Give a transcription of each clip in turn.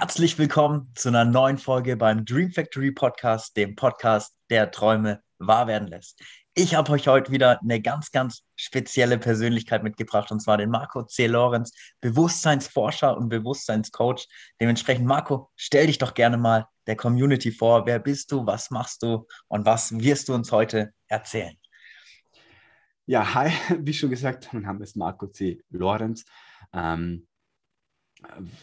Herzlich willkommen zu einer neuen Folge beim Dream Factory Podcast, dem Podcast, der Träume wahr werden lässt. Ich habe euch heute wieder eine ganz, ganz spezielle Persönlichkeit mitgebracht, und zwar den Marco C. Lorenz, Bewusstseinsforscher und Bewusstseinscoach. Dementsprechend, Marco, stell dich doch gerne mal der Community vor. Wer bist du, was machst du und was wirst du uns heute erzählen? Ja, hi, wie schon gesagt, mein Name ist Marco C. Lorenz. Ähm,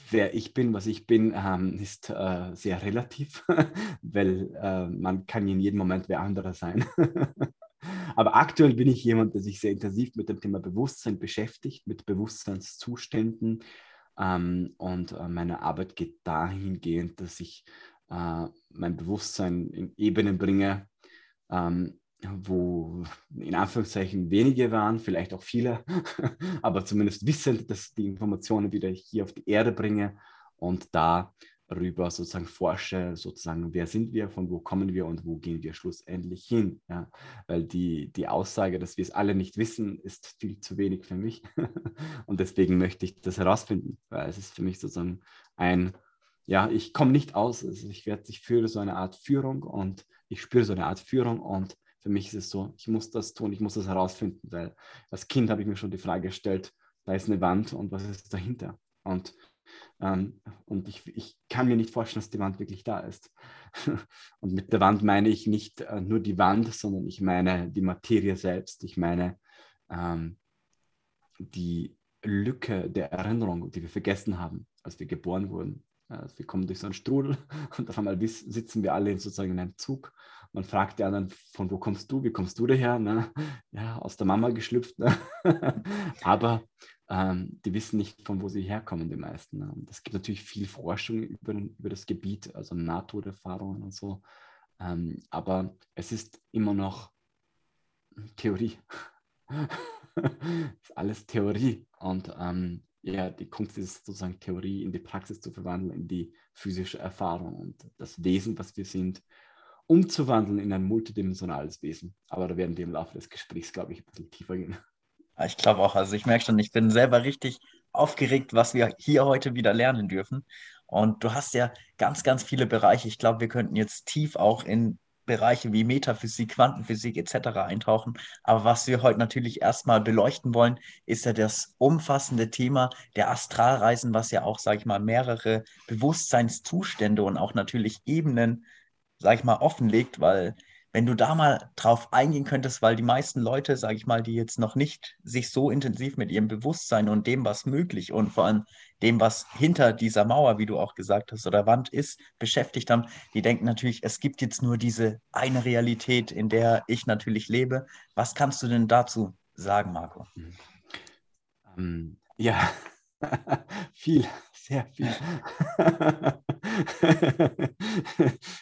wer ich bin, was ich bin, ähm, ist äh, sehr relativ, weil äh, man kann in jedem Moment wer anderer sein. Aber aktuell bin ich jemand, der sich sehr intensiv mit dem Thema Bewusstsein beschäftigt, mit Bewusstseinszuständen. Ähm, und äh, meine Arbeit geht dahingehend, dass ich äh, mein Bewusstsein in Ebenen bringe, ähm, wo in Anführungszeichen wenige waren, vielleicht auch viele, aber zumindest wissend, dass die Informationen wieder hier auf die Erde bringe und darüber sozusagen forsche, sozusagen, wer sind wir, von wo kommen wir und wo gehen wir schlussendlich hin. Ja? Weil die, die Aussage, dass wir es alle nicht wissen, ist viel zu wenig für mich und deswegen möchte ich das herausfinden, weil es ist für mich sozusagen ein ja, ich komme nicht aus. Also ich werde, ich führe so eine Art Führung und ich spüre so eine Art Führung und für mich ist es so, ich muss das tun, ich muss das herausfinden, weil als Kind habe ich mir schon die Frage gestellt, da ist eine Wand und was ist dahinter? Und, ähm, und ich, ich kann mir nicht vorstellen, dass die Wand wirklich da ist. und mit der Wand meine ich nicht äh, nur die Wand, sondern ich meine die Materie selbst, ich meine ähm, die Lücke der Erinnerung, die wir vergessen haben, als wir geboren wurden. Also wir kommen durch so einen Strudel und auf einmal sitzen wir alle sozusagen in einem Zug. Man fragt die anderen, von wo kommst du, wie kommst du daher? Ne? Ja, aus der Mama geschlüpft. Ne? Aber ähm, die wissen nicht, von wo sie herkommen, die meisten. Ne? Es gibt natürlich viel Forschung über, über das Gebiet, also Nahtoderfahrungen und so. Ähm, aber es ist immer noch Theorie. ist alles Theorie. Und ähm, ja, die Kunst ist sozusagen Theorie in die Praxis zu verwandeln, in die physische Erfahrung und das Wesen, was wir sind, umzuwandeln in ein multidimensionales Wesen. Aber da werden wir im Laufe des Gesprächs, glaube ich, ein bisschen tiefer gehen. Ich glaube auch, also ich merke schon, ich bin selber richtig aufgeregt, was wir hier heute wieder lernen dürfen. Und du hast ja ganz, ganz viele Bereiche. Ich glaube, wir könnten jetzt tief auch in Bereiche wie Metaphysik, Quantenphysik etc. eintauchen. Aber was wir heute natürlich erstmal beleuchten wollen, ist ja das umfassende Thema der Astralreisen, was ja auch, sage ich mal, mehrere Bewusstseinszustände und auch natürlich Ebenen, sage ich mal, offenlegt, weil wenn du da mal drauf eingehen könntest, weil die meisten Leute, sage ich mal, die jetzt noch nicht sich so intensiv mit ihrem Bewusstsein und dem, was möglich und vor allem dem, was hinter dieser Mauer, wie du auch gesagt hast, oder Wand ist, beschäftigt haben, die denken natürlich, es gibt jetzt nur diese eine Realität, in der ich natürlich lebe. Was kannst du denn dazu sagen, Marco? Ähm, ja, viel, sehr viel.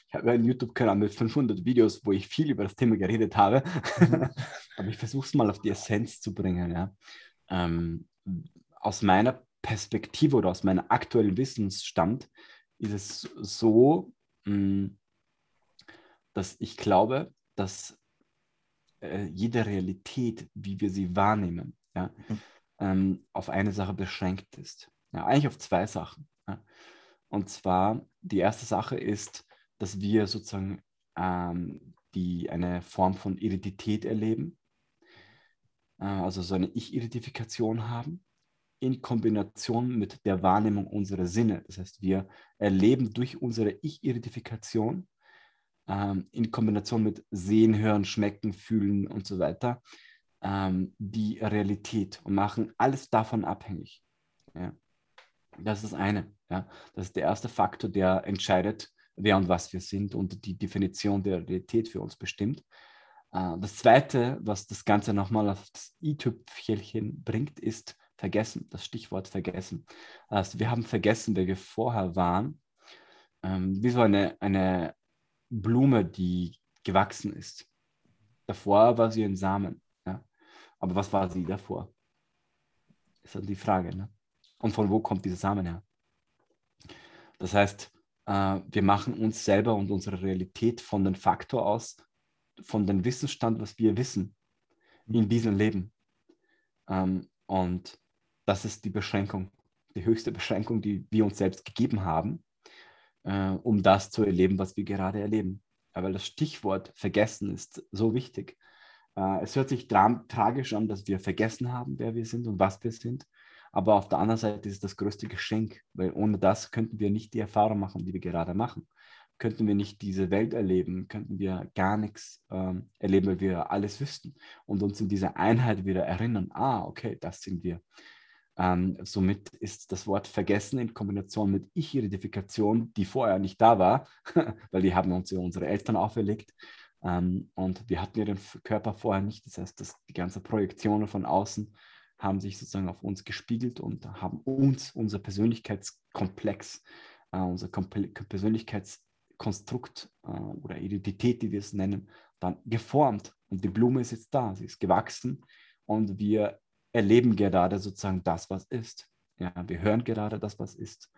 ich habe einen YouTube-Kanal mit 500 Videos, wo ich viel über das Thema geredet habe. Aber ich versuche es mal auf die Essenz zu bringen. Ja. Ähm, aus meiner Perspektive oder aus meinem aktuellen Wissensstand ist es so, mh, mm, dass ich glaube, dass äh, jede Realität, wie wir sie wahrnehmen, ja, mhm. ähm, auf eine Sache beschränkt ist. Ja, eigentlich auf zwei Sachen. Ja. Und zwar, die erste Sache ist, dass wir sozusagen ähm, die, eine Form von Identität erleben, äh, also so eine Ich-Identifikation haben, in Kombination mit der Wahrnehmung unserer Sinne. Das heißt, wir erleben durch unsere Ich-Identifikation ähm, in Kombination mit Sehen, Hören, Schmecken, Fühlen und so weiter ähm, die Realität und machen alles davon abhängig. Ja. Das ist das eine. Ja. Das ist der erste Faktor, der entscheidet, wer und was wir sind und die Definition der Realität für uns bestimmt. Äh, das zweite, was das Ganze nochmal auf das i-Tüpfelchen bringt, ist vergessen, das Stichwort vergessen. Also wir haben vergessen, wer wir vorher waren, ähm, wie so eine, eine Blume, die gewachsen ist. Davor war sie ein Samen. Ja? Aber was war sie davor? Ist dann die Frage. Ne? Und von wo kommt dieser Samen her? Das heißt, äh, wir machen uns selber und unsere Realität von dem Faktor aus, von dem Wissensstand, was wir wissen in diesem Leben. Ähm, und das ist die Beschränkung, die höchste Beschränkung, die wir uns selbst gegeben haben. äh, um das zu erleben, was wir gerade erleben. Aber das Stichwort vergessen ist so wichtig. Äh, es hört sich tra tragisch an, dass wir vergessen haben, wer wir sind und was wir sind. Aber auf der anderen Seite ist es das größte Geschenk, weil ohne das könnten wir nicht die Erfahrung machen, die wir gerade machen. Könnten wir nicht diese Welt erleben, könnten wir gar nichts ähm, erleben, weil wir alles wüssten und uns in dieser Einheit wieder erinnern, ah, okay, das sind wir. Ähm, somit ist das Wort vergessen in Kombination mit Ich-Identifikation, die vorher nicht da war, weil die haben uns ja unsere Eltern auferlegt, ähm, und wir hatten den Körper vorher nicht. Das heißt, dass die ganzen Projektionen von außen haben sich sozusagen auf uns gespiegelt und haben uns, unser Persönlichkeitskomplex, äh, unser Komple Persönlichkeitskonstrukt äh, oder Identität, die wir es nennen, dann geformt. Und die Blume ist jetzt da, sie ist gewachsen und wir erleben gerade sozusagen das, was ist. Ja, wir hören gerade das, was ist,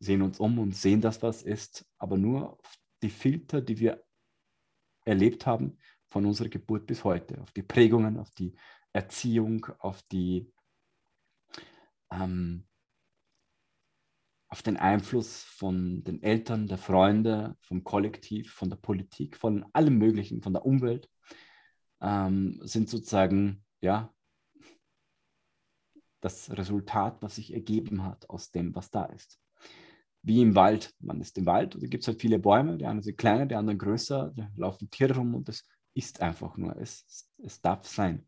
sehen uns um und sehen das, was ist, aber nur die Filter, die wir erlebt haben von unserer Geburt bis heute, auf die Prägungen, auf die Erziehung, auf die ähm, auf den Einfluss von den Eltern, der Freunde, vom Kollektiv, von der Politik, von allem Möglichen, von der Umwelt, ähm, sind sozusagen ja das Resultat, was sich ergeben hat aus dem, was da ist wie im Wald. Man ist im Wald und da gibt es halt viele Bäume, die einen sind kleiner, die anderen größer, da laufen Tiere rum und es ist einfach nur, es, es darf sein.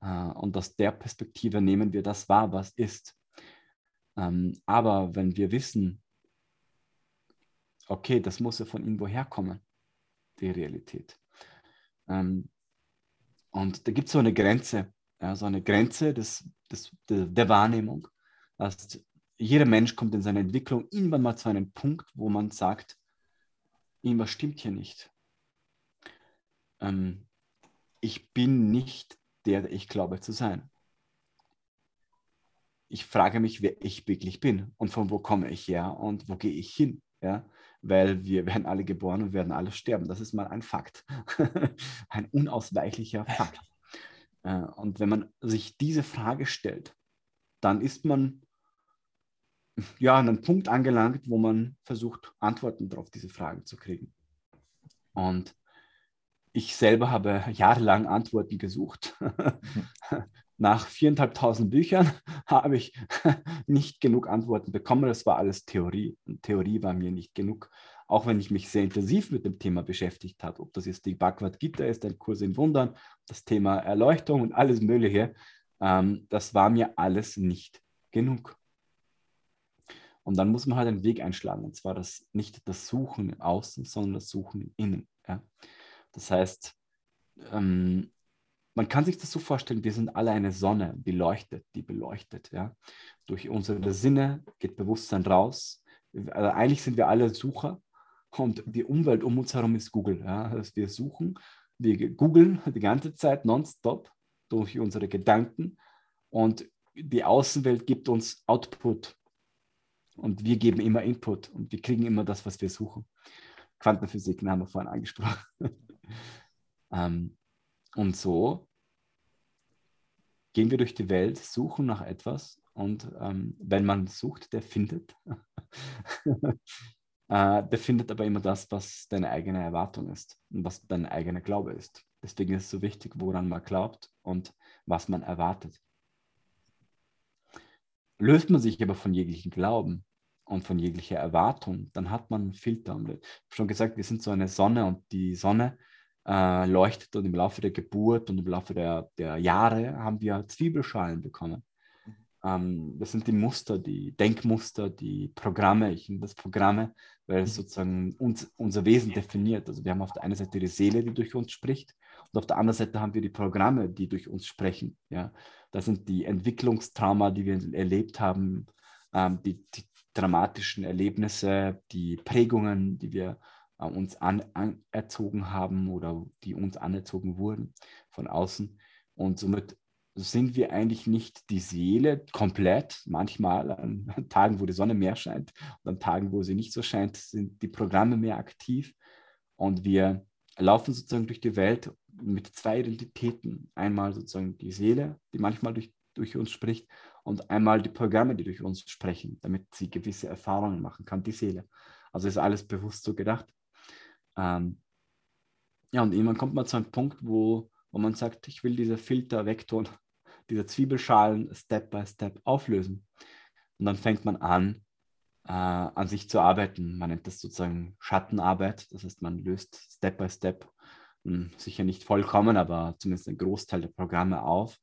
Äh, und aus der Perspektive nehmen wir das wahr, was ist. Ähm, aber wenn wir wissen, okay, das muss ja von irgendwo herkommen, die Realität. Ähm, und da gibt es so eine Grenze, so eine Grenze des, des, der Wahrnehmung. Das jeder Mensch kommt in seiner Entwicklung irgendwann mal zu einem Punkt, wo man sagt, irgendwas stimmt hier nicht. Ähm, ich bin nicht der, ich glaube zu sein. Ich frage mich, wer ich wirklich bin und von wo komme ich her und wo gehe ich hin. Ja? Weil wir werden alle geboren und werden alle sterben. Das ist mal ein Fakt. ein unausweichlicher Fakt. Äh, und wenn man sich diese Frage stellt, dann ist man ja, an einen Punkt angelangt, wo man versucht, Antworten darauf diese Fragen zu kriegen. Und ich selber habe jahrelang Antworten gesucht. Nach viereinhalbtausend Büchern habe ich nicht genug Antworten bekommen. Das war alles Theorie. Und Theorie war mir nicht genug. Auch wenn ich mich sehr intensiv mit dem Thema beschäftigt habe, ob das jetzt die Bhagavad Gita ist, ein Kurs in Wundern, das Thema Erleuchtung und alles Mögliche, ähm, das war mir alles nicht genug. Und dann muss man halt einen Weg einschlagen. Und zwar das, nicht das Suchen im Außen, sondern das Suchen im Innen. Ja? Das heißt, ähm, man kann sich das so vorstellen, wir sind alle eine Sonne, die leuchtet, die beleuchtet. Ja? Durch unsere Sinne geht Bewusstsein raus. Also eigentlich sind wir alle Sucher und die Umwelt um uns herum ist Google. Ja? Also wir suchen, wir googeln die ganze Zeit nonstop durch unsere Gedanken und die Außenwelt gibt uns Output, und wir geben immer Input und wir kriegen immer das, was wir suchen. Quantenphysik haben wir vorhin angesprochen. Ähm, und so gehen wir durch die Welt, suchen nach etwas und ähm, wenn man sucht, der findet. äh, der findet aber immer das, was deine eigene Erwartung ist und was dein eigener Glaube ist. Deswegen ist es so wichtig, woran man glaubt und was man erwartet. Löst man sich aber von jeglichen Glauben, und von jeglicher Erwartung, dann hat man einen Filter. Ich habe schon gesagt, wir sind so eine Sonne und die Sonne äh, leuchtet und im Laufe der Geburt und im Laufe der, der Jahre haben wir Zwiebelschalen bekommen. Mhm. Ähm, das sind die Muster, die Denkmuster, die Programme. Ich nenne das Programme, weil es mhm. sozusagen uns, unser Wesen definiert. Also wir haben auf der einen Seite die Seele, die durch uns spricht und auf der anderen Seite haben wir die Programme, die durch uns sprechen. Ja? Das sind die Entwicklungstrauma, die wir erlebt haben, ähm, die, die, dramatischen Erlebnisse, die Prägungen, die wir äh, uns anerzogen haben oder die uns anerzogen wurden von außen. Und somit sind wir eigentlich nicht die Seele komplett. Manchmal an Tagen, wo die Sonne mehr scheint und an Tagen, wo sie nicht so scheint, sind die Programme mehr aktiv. Und wir laufen sozusagen durch die Welt mit zwei Identitäten. Einmal sozusagen die Seele, die manchmal durch, durch uns spricht, und einmal die Programme, die durch uns sprechen, damit sie gewisse Erfahrungen machen kann, die Seele. Also ist alles bewusst so gedacht. Ähm, ja, und irgendwann kommt man zu einem Punkt, wo, wo man sagt, ich will diese Filter wegtun, diese Zwiebelschalen Step by Step auflösen. Und dann fängt man an, äh, an sich zu arbeiten. Man nennt das sozusagen Schattenarbeit. Das heißt, man löst Step by Step, mh, hm, sicher nicht vollkommen, aber zumindest ein Großteil der Programme auf,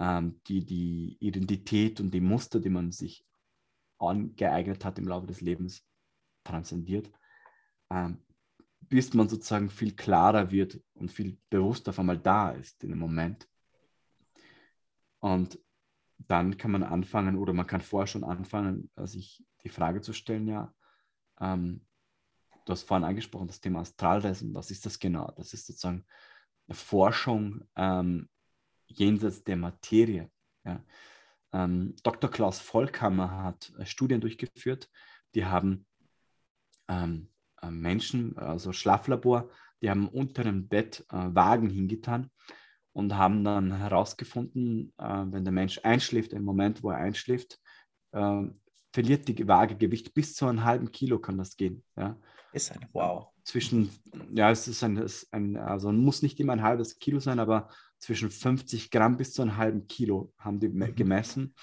ähm, die die Identität und die Muster, die man sich angeeignet hat im Laufe des Lebens, transzendiert. Ähm, bis man sozusagen viel klarer wird und viel bewusster auf einmal da ist in dem Moment. Und dann kann man anfangen oder man kann vorher schon anfangen, äh, sich die Frage zu stellen, ja, ähm, du hast vorhin angesprochen, das Thema Astralreisen, was ist das genau? Das ist sozusagen eine Forschung ähm, jenseits der Materie. Ja. Ähm, Dr. Klaus Vollkammer hat äh, Studien durchgeführt, die haben ähm, äh, Menschen, also Schlaflabor, die haben unter dem Bett äh, Wagen hingetan und haben dann herausgefunden, äh, wenn der Mensch einschläft, im Moment, wo er einschläft, äh, verliert die Waage Gewicht bis zu einem halben Kilo kann das gehen. Ja. Ist ein Wow. Zwischen, ja, es ist ein, es ist ein, also muss nicht immer ein halbes Kilo sein, aber zwischen 50 Gramm bis zu einem halben Kilo haben die mhm. gemessen,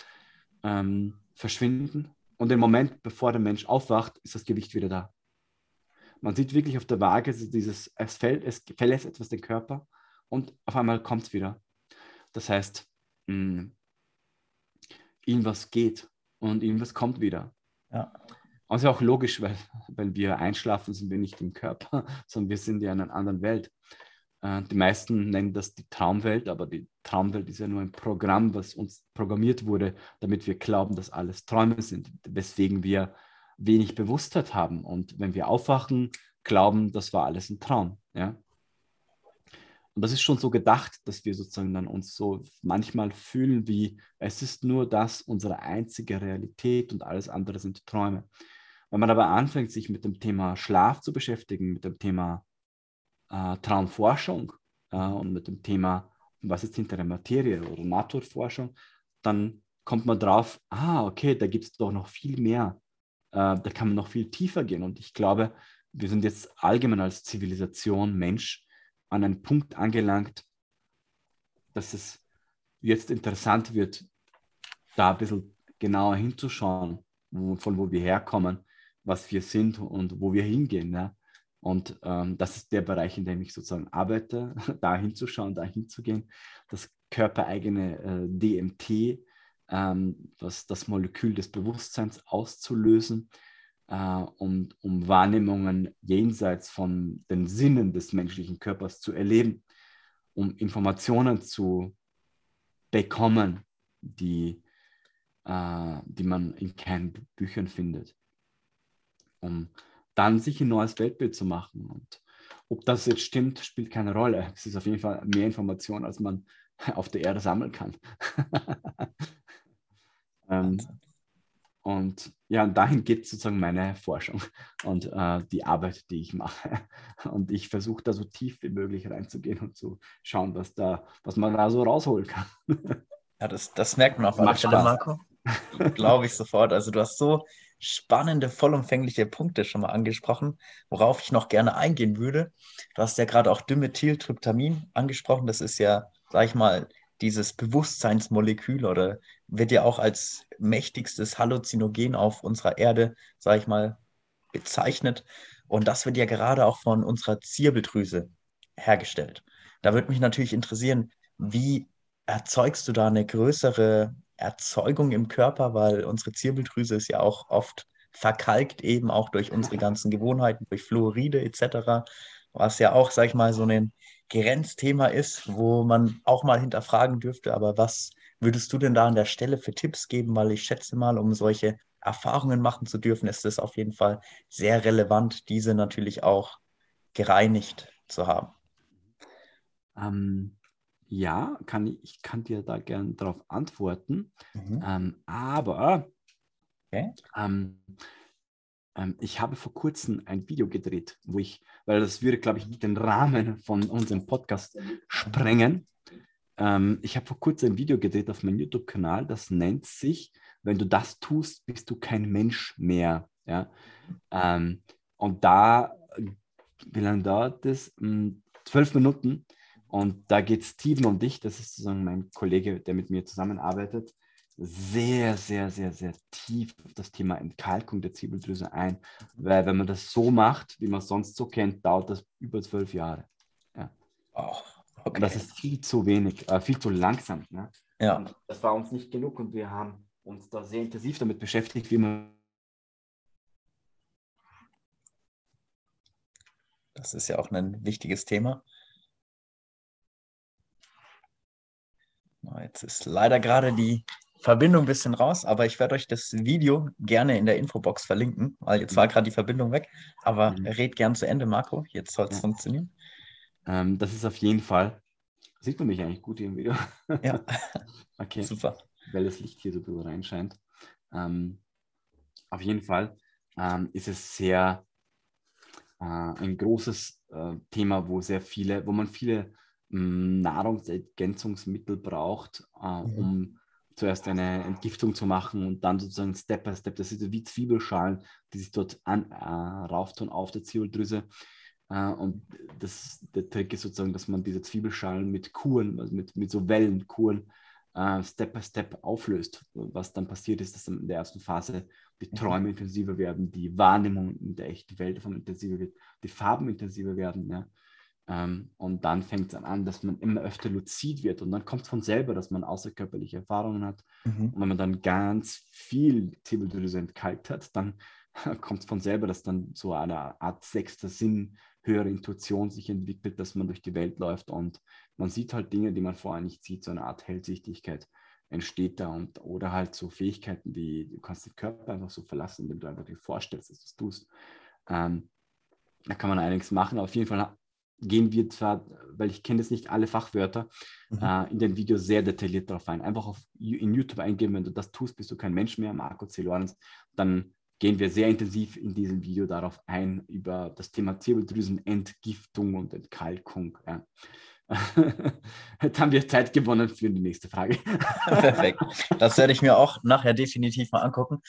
ähm, verschwinden. Und im Moment, bevor der Mensch aufwacht, ist das Gewicht wieder da. Man sieht wirklich auf der Waage dieses, es fällt, es verlässt etwas den Körper und auf einmal kommt es wieder. Das heißt, mh, hm, irgendwas geht und irgendwas kommt wieder. Ja. Also auch logisch, weil wenn wir einschlafen, sind wir nicht im Körper, sondern wir sind ja in einer anderen Welt. Äh, die meisten nennen das die Traumwelt, aber die Traumwelt ist ja nur ein Programm, was uns programmiert wurde, damit wir glauben, dass alles Träume sind, weswegen wir wenig Bewusstheit haben. Und wenn wir aufwachen, glauben, das war alles ein Traum. Ja? Und das ist schon so gedacht, dass wir sozusagen dann uns so manchmal fühlen, wie es ist nur das unsere einzige Realität und alles andere sind Träume. Wenn man aber anfängt, sich mit dem Thema Schlaf zu beschäftigen, mit dem Thema äh, Traumforschung äh, und mit dem Thema, was ist hinter der Materie oder Naturforschung, dann kommt man drauf, ah, okay, da gibt es doch noch viel mehr da kann man noch viel tiefer gehen. Und ich glaube, wir sind jetzt allgemein als Zivilisation, Mensch, an einen Punkt angelangt, dass es jetzt interessant wird, da ein bisschen genauer hinzuschauen, wo, von wo wir herkommen, was wir sind und wo wir hingehen. Ja? Und ähm, das ist der Bereich, in dem ich sozusagen arbeite, da hinzuschauen, da hinzugehen, das körpereigene äh, DMT ähm, was das Molekül des Bewusstseins auszulösen, äh, um, um Wahrnehmungen jenseits von den Sinnen des menschlichen Körpers zu erleben, um Informationen zu bekommen, die, äh, die man in keinen Büchern findet, um dann sich ein neues Weltbild zu machen. Und ob das jetzt stimmt, spielt keine Rolle. Es ist auf jeden Fall mehr Information, als man auf der Erde sammeln kann. ähm, und ja, dahin geht sozusagen meine Forschung und äh, die Arbeit, die ich mache. Und ich versuche da so tief wie möglich reinzugehen und zu schauen, was, da, was man da so rausholen kann. Ja, das, das merkt man auf alle Fälle, Marco. Glaube ich sofort. Also du hast so spannende, vollumfängliche Punkte schon mal angesprochen, worauf ich noch gerne eingehen würde. Du hast ja gerade auch Dimethyltryptamin angesprochen. Das ist ja, sag ich mal, dieses Bewusstseinsmolekül oder wird ja auch als mächtigstes Halluzinogen auf unserer Erde, sage ich mal, bezeichnet. Und das wird ja gerade auch von unserer Zirbeldrüse hergestellt. Da würde mich natürlich interessieren, wie erzeugst du da eine größere Erzeugung im Körper, weil unsere Zirbeldrüse ist ja auch oft verkalkt, eben auch durch unsere ganzen Gewohnheiten, durch Fluoride etc., was ja auch, sag ich mal, so ein Grenzthema ist, wo man auch mal hinterfragen dürfte. Aber was würdest du denn da an der Stelle für Tipps geben? Weil ich schätze mal, um solche Erfahrungen machen zu dürfen, ist es auf jeden Fall sehr relevant, diese natürlich auch gereinigt zu haben. Ähm, ja, kann ich, ich kann dir da gerne darauf antworten. Mhm. Ähm, aber okay. ähm, ähm, ich habe vor kurzem ein Video gedreht, wo ich, weil das würde, glaube ich, den Rahmen von unserem Podcast sprengen. Ähm, ich habe vor kurzem ein Video gedreht auf meinem YouTube-Kanal, das nennt sich, wenn du das tust, bist du kein Mensch mehr. Ja? Ähm, und da, wie lange dauert das? Hm, zwölf Minuten. Und da geht Steven und dich, das ist sozusagen mein Kollege, der mit mir zusammenarbeitet, sehr, sehr, sehr, sehr tief auf das Thema Entkalkung der Ziebeldrüse ein. Weil wenn man das so macht, wie man es sonst so kennt, dauert das über zwölf Jahre. Ja. Oh, okay. Und das ist viel zu wenig, äh, viel zu langsam. Ne? Ja. Und das war uns nicht genug und wir haben uns da sehr intensiv damit beschäftigt, wie man. Das ist ja auch ein wichtiges Thema. Jetzt ist leider gerade die Verbindung ein bisschen raus, aber ich werde euch das Video gerne in der Infobox verlinken, weil jetzt war mhm. gerade die Verbindung weg. Aber mhm. red gern zu Ende, Marco. Jetzt soll es ja. funktionieren. Ähm, das ist auf jeden Fall. Sieht man mich eigentlich gut hier im Video? Ja. okay. Super. Weil das Licht hier so drüber reinscheint. Ähm, auf jeden Fall ähm, ist es sehr äh, ein großes äh, Thema, wo sehr viele, wo man viele mh, hm, Nahrungsergänzungsmittel braucht, äh, mhm. um zuerst eine Entgiftung zu machen und dann sozusagen Step by Step, das ist wie Zwiebelschalen, die sich dort an, äh, rauftun auf der Ziebeldrüse. Äh, und das, der Trick ist sozusagen, dass man diese Zwiebelschalen mit Kuren, also mit, mit so Wellenkuren, äh, Step by Step auflöst. Was dann passiert ist, dass in der ersten Phase die mhm. Träume intensiver werden, die Wahrnehmung in der echten Welt intensiver wird, die Farben intensiver werden. Ja. Ähm, und dann fängt es an, dass man immer öfter luzid wird und dann kommt von selber, dass man außerkörperliche Erfahrungen hat. Mhm. Und wenn man dann ganz viel Ziebeldrüse entkalkt hat, dann kommt es von selber, dass dann so eine Art sechster Sinn, höhere Intuition sich entwickelt, dass man durch die Welt läuft und man sieht halt Dinge, die man vorher nicht sieht, so eine Art Hellsichtigkeit entsteht da und oder halt so Fähigkeiten wie du kannst den Körper einfach so verlassen, indem du einfach dir vorstellst, dass du es tust. Ähm, da kann man einiges machen. Auf jeden Fall gehen wir zwar, weil ich kenne jetzt nicht alle Fachwörter, mhm. äh, in den Videos sehr detailliert darauf ein. Einfach auf, in YouTube eingeben, wenn du das tust, bist du kein Mensch mehr, Marco C. Lorenz, dann gehen wir sehr intensiv in diesem Video darauf ein, über das Thema Zirbeldrüsenentgiftung und Entkalkung. Ja. Jetzt haben wir Zeit gewonnen für die nächste Frage. Perfekt. Das werde ich mir auch nachher definitiv mal angucken.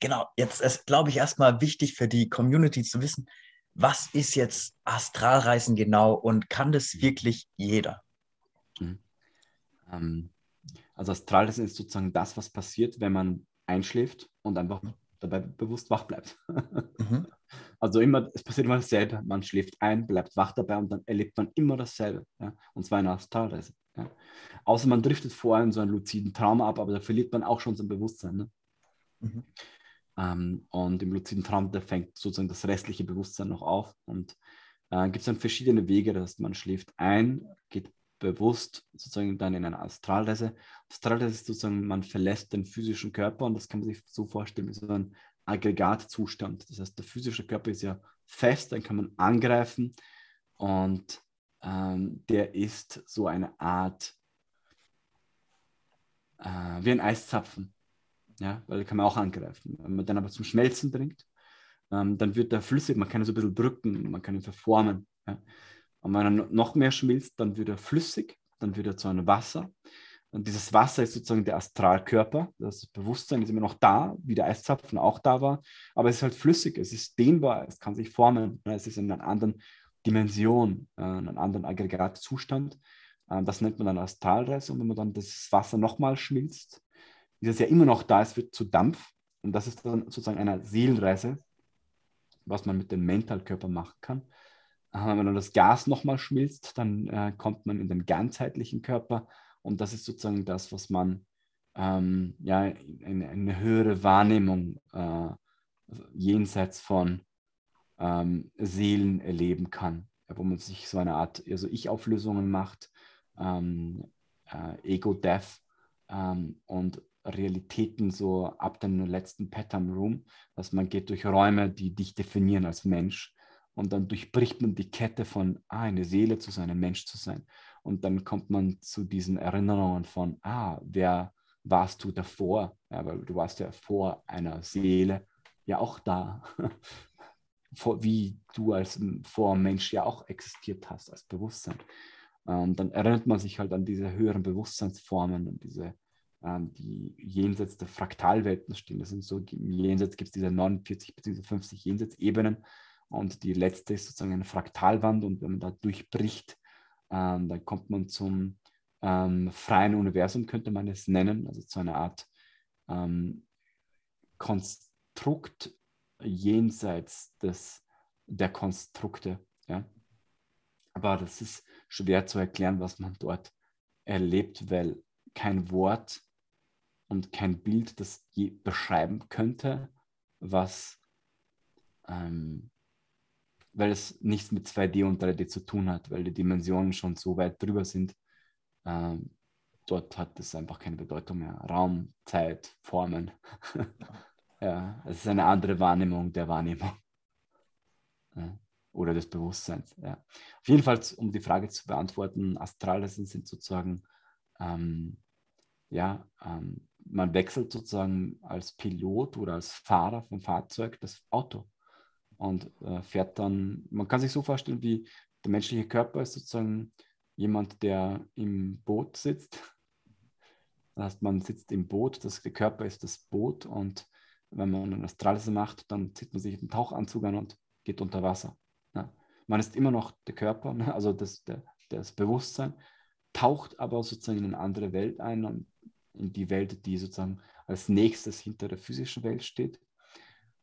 Genau, jetzt ist, glaube ich, erstmal wichtig für die Community zu wissen, was ist jetzt Astralreisen genau und kann das wirklich jeder? Mhm. Ähm, also Astralreisen ist sozusagen das, was passiert, wenn man einschläft und einfach dabei bewusst wach bleibt. Mhm. Also immer, es passiert immer dasselbe. Man schläft ein, bleibt wach dabei und dann erlebt man immer dasselbe. Ja? Und zwar in einer Astralreise. Ja? Außer man driftet vorher in so einen luziden Traum ab, aber da verliert man auch schon sein Bewusstsein. Ne? Mhm. Ähm, und im luziden Traum, da fängt sozusagen das restliche Bewusstsein noch auf. Und äh, gibt es dann verschiedene Wege, dass man schläft ein, geht bewusst sozusagen dann in eine Astralreise. Astralreise ist sozusagen, man verlässt den physischen Körper und das kann man sich so vorstellen wie so ein Aggregatzustand. Das heißt, der physische Körper ist ja fest, dann kann man angreifen und ähm, der ist so eine Art äh, wie ein Eiszapfen. Ja, weil kann man auch angreifen. Wenn man dann aber zum Schmelzen bringt, ähm, dann wird er flüssig, man kann ihn so ein bisschen drücken, man kann ihn verformen. Ja. Und wenn er noch mehr schmilzt, dann wird er flüssig, dann wird er zu einem Wasser. Und dieses Wasser ist sozusagen der Astralkörper. Das Bewusstsein ist immer noch da, wie der Eiszapfen auch da war. Aber es ist halt flüssig, es ist dehnbar, es kann sich formen. Es ist in einer anderen Dimension, äh, in einem anderen Aggregatzustand. Äh, das nennt man dann Astralreise. Und wenn man dann das Wasser nochmal schmilzt, ist es ja immer noch da, es wird zu Dampf. Und das ist dann sozusagen eine Seelenreise, was man mit dem Mentalkörper machen kann. Wenn dann das Gas nochmal schmilzt, dann äh, kommt man in den ganzheitlichen Körper und das ist sozusagen das, was man ähm, ja, eine, eine, höhere Wahrnehmung äh, jenseits von ähm, Seelen erleben kann, wo man sich so eine Art also Ich-Auflösungen macht, ähm, äh, Ego-Death ähm, und Realitäten so ab dem letzten Pattern Room, dass man geht durch Räume, die dich definieren als Mensch und dann durchbricht man die Kette von, ah, eine Seele zu sein, ein Mensch zu sein. Und dann kommt man zu diesen Erinnerungen von, ah, wer warst du davor? Ja, weil du warst ja vor einer Seele ja auch da. Wie du als Vormensch ja auch existiert hast, als Bewusstsein. Und dann erinnert man sich halt an diese höheren Bewusstseinsformen und diese ähm, die jenseits der Fraktalwelten stehen. Das sind so, jenseits gibt es diese 49 bzw. 50 Jenseitsebenen und die letzte ist sozusagen eine Fraktalwand und wenn man da durchbricht, ähm, dann kommt man zum ähm, freien Universum, könnte man es nennen, also zu einer Art ähm, Konstrukt jenseits des, der Konstrukte. Ja? Aber das ist schwer zu erklären, was man dort erlebt, weil kein Wort und kein Bild das je beschreiben könnte, was, ähm, weil es nichts mit 2D und 3D zu tun hat, weil die Dimensionen schon so weit drüber sind. Ähm, dort hat es einfach keine Bedeutung mehr. Raum, Zeit, Formen. ja, es ist eine andere Wahrnehmung der Wahrnehmung. Ja oder des Bewusstseins. Ja. Auf jeden Fall, um die Frage zu beantworten, Astralreisen sind sozusagen, ähm, ja, ähm, man wechselt sozusagen als Pilot oder als Fahrer vom Fahrzeug das Auto und äh, fährt dann, man kann sich so vorstellen, wie der menschliche Körper ist sozusagen jemand, der im Boot sitzt. Das heißt, man sitzt im Boot, das, der Körper ist das Boot und wenn man eine Astralreise macht, dann zieht man sich einen Tauchanzug an und geht unter Wasser. Man ist immer noch der Körper, ne? also das, der, das Bewusstsein, taucht aber sozusagen in eine andere Welt ein, in die Welt, die sozusagen als nächstes hinter der physischen Welt steht.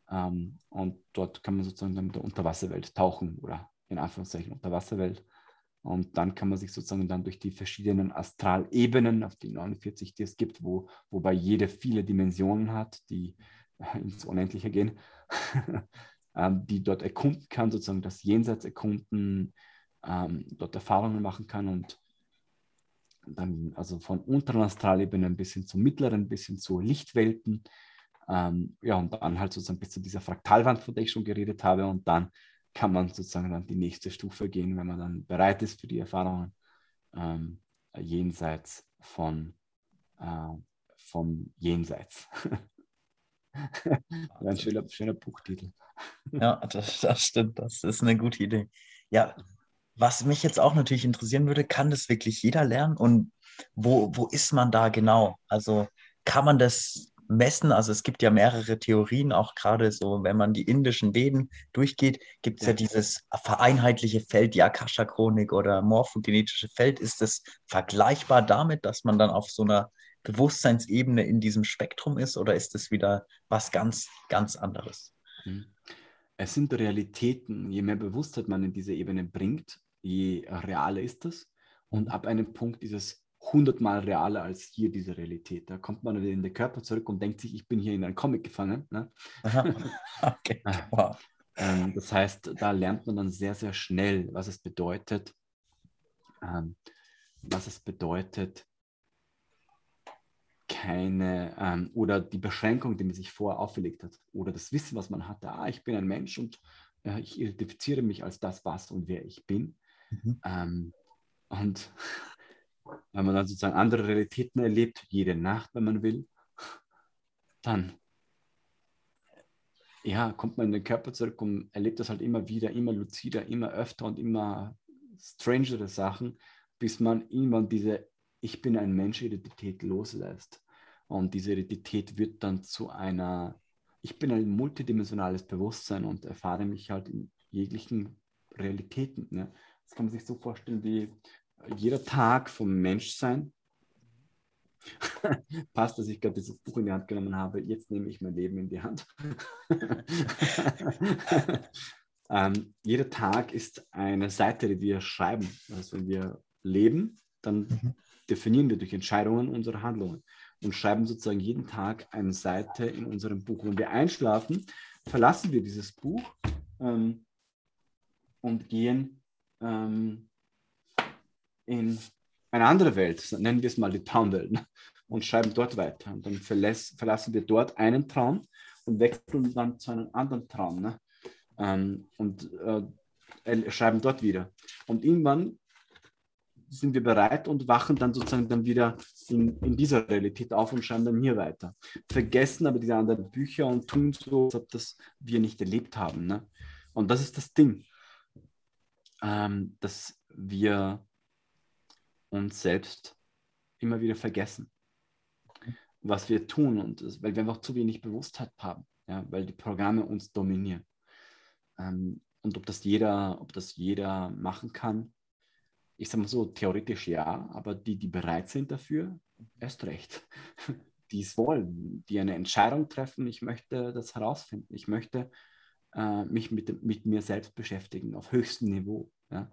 Ähm, und dort kann man sozusagen dann mit der Unterwasserwelt tauchen oder in Anführungszeichen Unterwasserwelt. Und dann kann man sich sozusagen dann durch die verschiedenen Astralebenen, auf die 49, die es gibt, wo, wobei jede viele Dimensionen hat, die ins Unendliche gehen, ähm, die dort erkunden kann, sozusagen das Jenseits erkunden, ähm, dort Erfahrungen machen kann und dann also von unteren Astralebenen bis hin zu mittleren, bis hin zu Lichtwelten. Ähm, ja, und dann halt sozusagen bis zu dieser Fraktalwand, von der ich schon geredet habe. Und dann kann man sozusagen dann die nächste Stufe gehen, wenn man dann bereit ist für die Erfahrungen ähm, jenseits von, äh, vom Jenseits. ein schöner, schöner Buchtitel. Ja, das, das stimmt. Das ist eine gute Idee. Ja, was mich jetzt auch natürlich interessieren würde, kann das wirklich jeder lernen? Und wo, wo ist man da genau? Also kann man das messen? Also es gibt ja mehrere Theorien, auch gerade so, wenn man die indischen Veden durchgeht, gibt es ja. dieses vereinheitliche Feld, die Akasha-Chronik oder morphogenetische Feld. Ist das vergleichbar damit, dass man dann auf so einer Bewusstseinsebene in diesem Spektrum ist oder ist es wieder was ganz, ganz anderes? Mhm. Es sind Realitäten. Je mehr Bewusstheit man in diese Ebene bringt, je realer ist es. Und ab einem Punkt ist es hundertmal realer als hier diese Realität. Da kommt man wieder in den Körper zurück und denkt sich, ich bin hier in einem Comic gefangen. Ne? okay. Ah. wow. Ähm, das heißt, da lernt man dann sehr, sehr schnell, was es bedeutet, ähm, was es bedeutet, keine ähm, oder die Beschränkung, die man sich vorher auferlegt hat oder das Wissen, was man hatte, ah, ich bin ein Mensch und äh, ich identifiziere mich als das, was und wer ich bin. Mhm. Ähm, und wenn man dann sozusagen andere Realitäten erlebt, jede Nacht, wenn man will, dann ja, kommt man in den Körper zurück und erlebt das halt immer wieder, immer luzider, immer öfter und immer strangere Sachen, bis man irgendwann diese ich bin ein Mensch Identität loslässt. Und diese Identität wird dann zu einer, ich bin ein multidimensionales Bewusstsein und erfahre mich halt in jeglichen Realitäten. Ne? Das kann man sich so vorstellen wie jeder Tag vom Menschsein. Passt, dass ich gerade dieses Buch in die Hand genommen habe. Jetzt nehme ich mein Leben in die Hand. ähm, jeder Tag ist eine Seite, die wir schreiben. Also wenn wir leben, dann mhm definieren wir durch Entscheidungen unsere Handlungen und schreiben sozusagen jeden Tag eine Seite in unserem Buch. Wenn wir einschlafen, verlassen wir dieses Buch ähm, und gehen ähm, in eine andere Welt, nennen wir es mal die Traumwelt, und schreiben dort weiter. Und dann verlässt, verlassen wir dort einen Traum und wechseln dann zu einem anderen Traum. Ne? Ähm, und äh, schreiben dort wieder. Und irgendwann sind wir bereit und wachen dann sozusagen dann wieder in, in dieser Realität auf und schreiben dann hier weiter. Vergessen aber diese anderen Bücher und tun so, als ob das wir nicht erlebt haben. Ne? Und das ist das Ding, ähm, dass wir uns selbst immer wieder vergessen. was wir tun und das, weil wir einfach zu wenig Bewusstheit haben, ja, weil die Programme uns dominieren. Ähm, und ob das jeder, ob das jeder machen kann, ich sage mal so, theoretisch ja, aber die, die bereit sind dafür, erst recht. Die es wollen, die eine Entscheidung treffen, ich möchte das herausfinden, ich möchte äh, mich mit, mit mir selbst beschäftigen auf höchstem Niveau. Ja.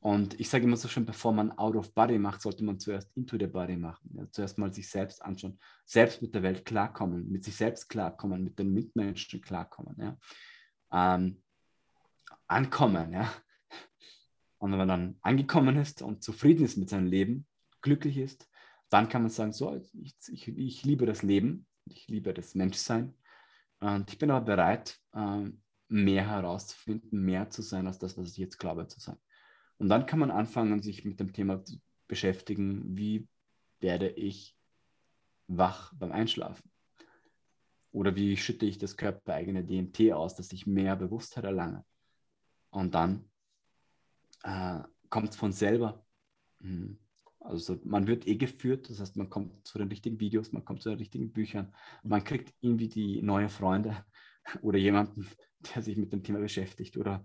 Und ich sage immer so schön, bevor man out of body macht, sollte man zuerst into the body machen. Ja, zuerst mal sich selbst anschauen, selbst mit der Welt klarkommen, mit sich selbst klarkommen, mit den Mitmenschen klarkommen. Ja. Ähm, ankommen, ja. Und wenn man dann angekommen ist und zufrieden ist mit seinem Leben, glücklich ist, dann kann man sagen, so, ich, ich, ich liebe das Leben, ich liebe das Menschsein und ich bin aber bereit, ähm, mehr herauszufinden, mehr zu sein als das, was ich jetzt glaube zu sein. Und dann kann man anfangen, sich mit dem Thema zu beschäftigen, wie werde ich wach beim Einschlafen? Oder wie schütte ich das körpereigene DMT aus, dass ich mehr Bewusstheit erlange? Und dann äh, kommt es von selber. Hm. Also man wird eh geführt, das heißt, man kommt zu den richtigen Videos, man kommt zu den richtigen Büchern, man kriegt irgendwie die neuen Freunde oder jemanden, der sich mit dem Thema beschäftigt oder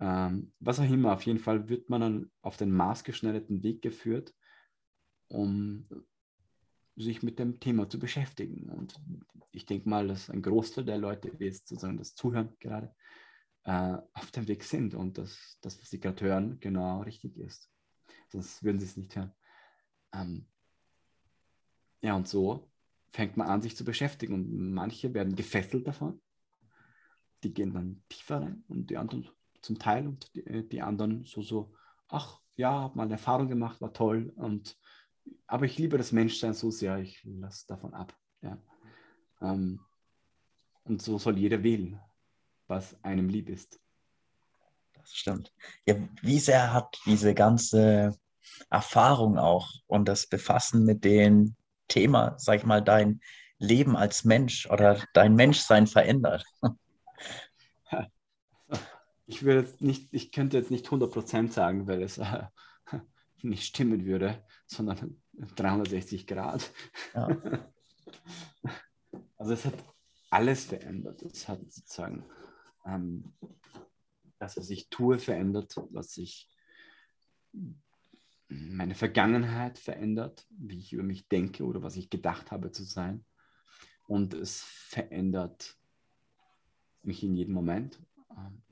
ähm, was auch immer. Auf jeden Fall wird man dann auf den maßgeschneiderten Weg geführt, um sich mit dem Thema zu beschäftigen. Und ich denke mal, dass ein Großteil der Leute, die jetzt sozusagen das zuhören gerade, äh, auf dem Weg sind und dass das, was sie gerade hören, genau richtig ist. Sonst würden sie es nicht hören. Ähm, ja, und so fängt man an, sich zu beschäftigen. Und manche werden gefesselt davon. Die gehen dann tiefer rein und die anderen zum Teil und die, äh, die anderen so, so, ach ja, habe mal eine Erfahrung gemacht, war toll. Und, aber ich liebe das Menschsein so sehr, ich lasse davon ab. Ja. Ähm, und so soll jeder wählen, was einem lieb ist. Das stimmt. Ja, wie sehr hat diese ganze Erfahrung auch und das Befassen mit dem Thema, sag ich mal, dein Leben als Mensch oder dein Menschsein verändert? ich würde jetzt nicht, ich könnte jetzt nicht 100% sagen, weil es äh, nicht stimmen würde, sondern 360 Grad. Ja. Also es hat alles verändert. Es hat sozusagen ähm, das, was ich tue, verändert, was ich meine Vergangenheit verändert, wie ich über mich denke oder was ich gedacht habe zu sein. Und es verändert mich in jedem Moment. Ähm,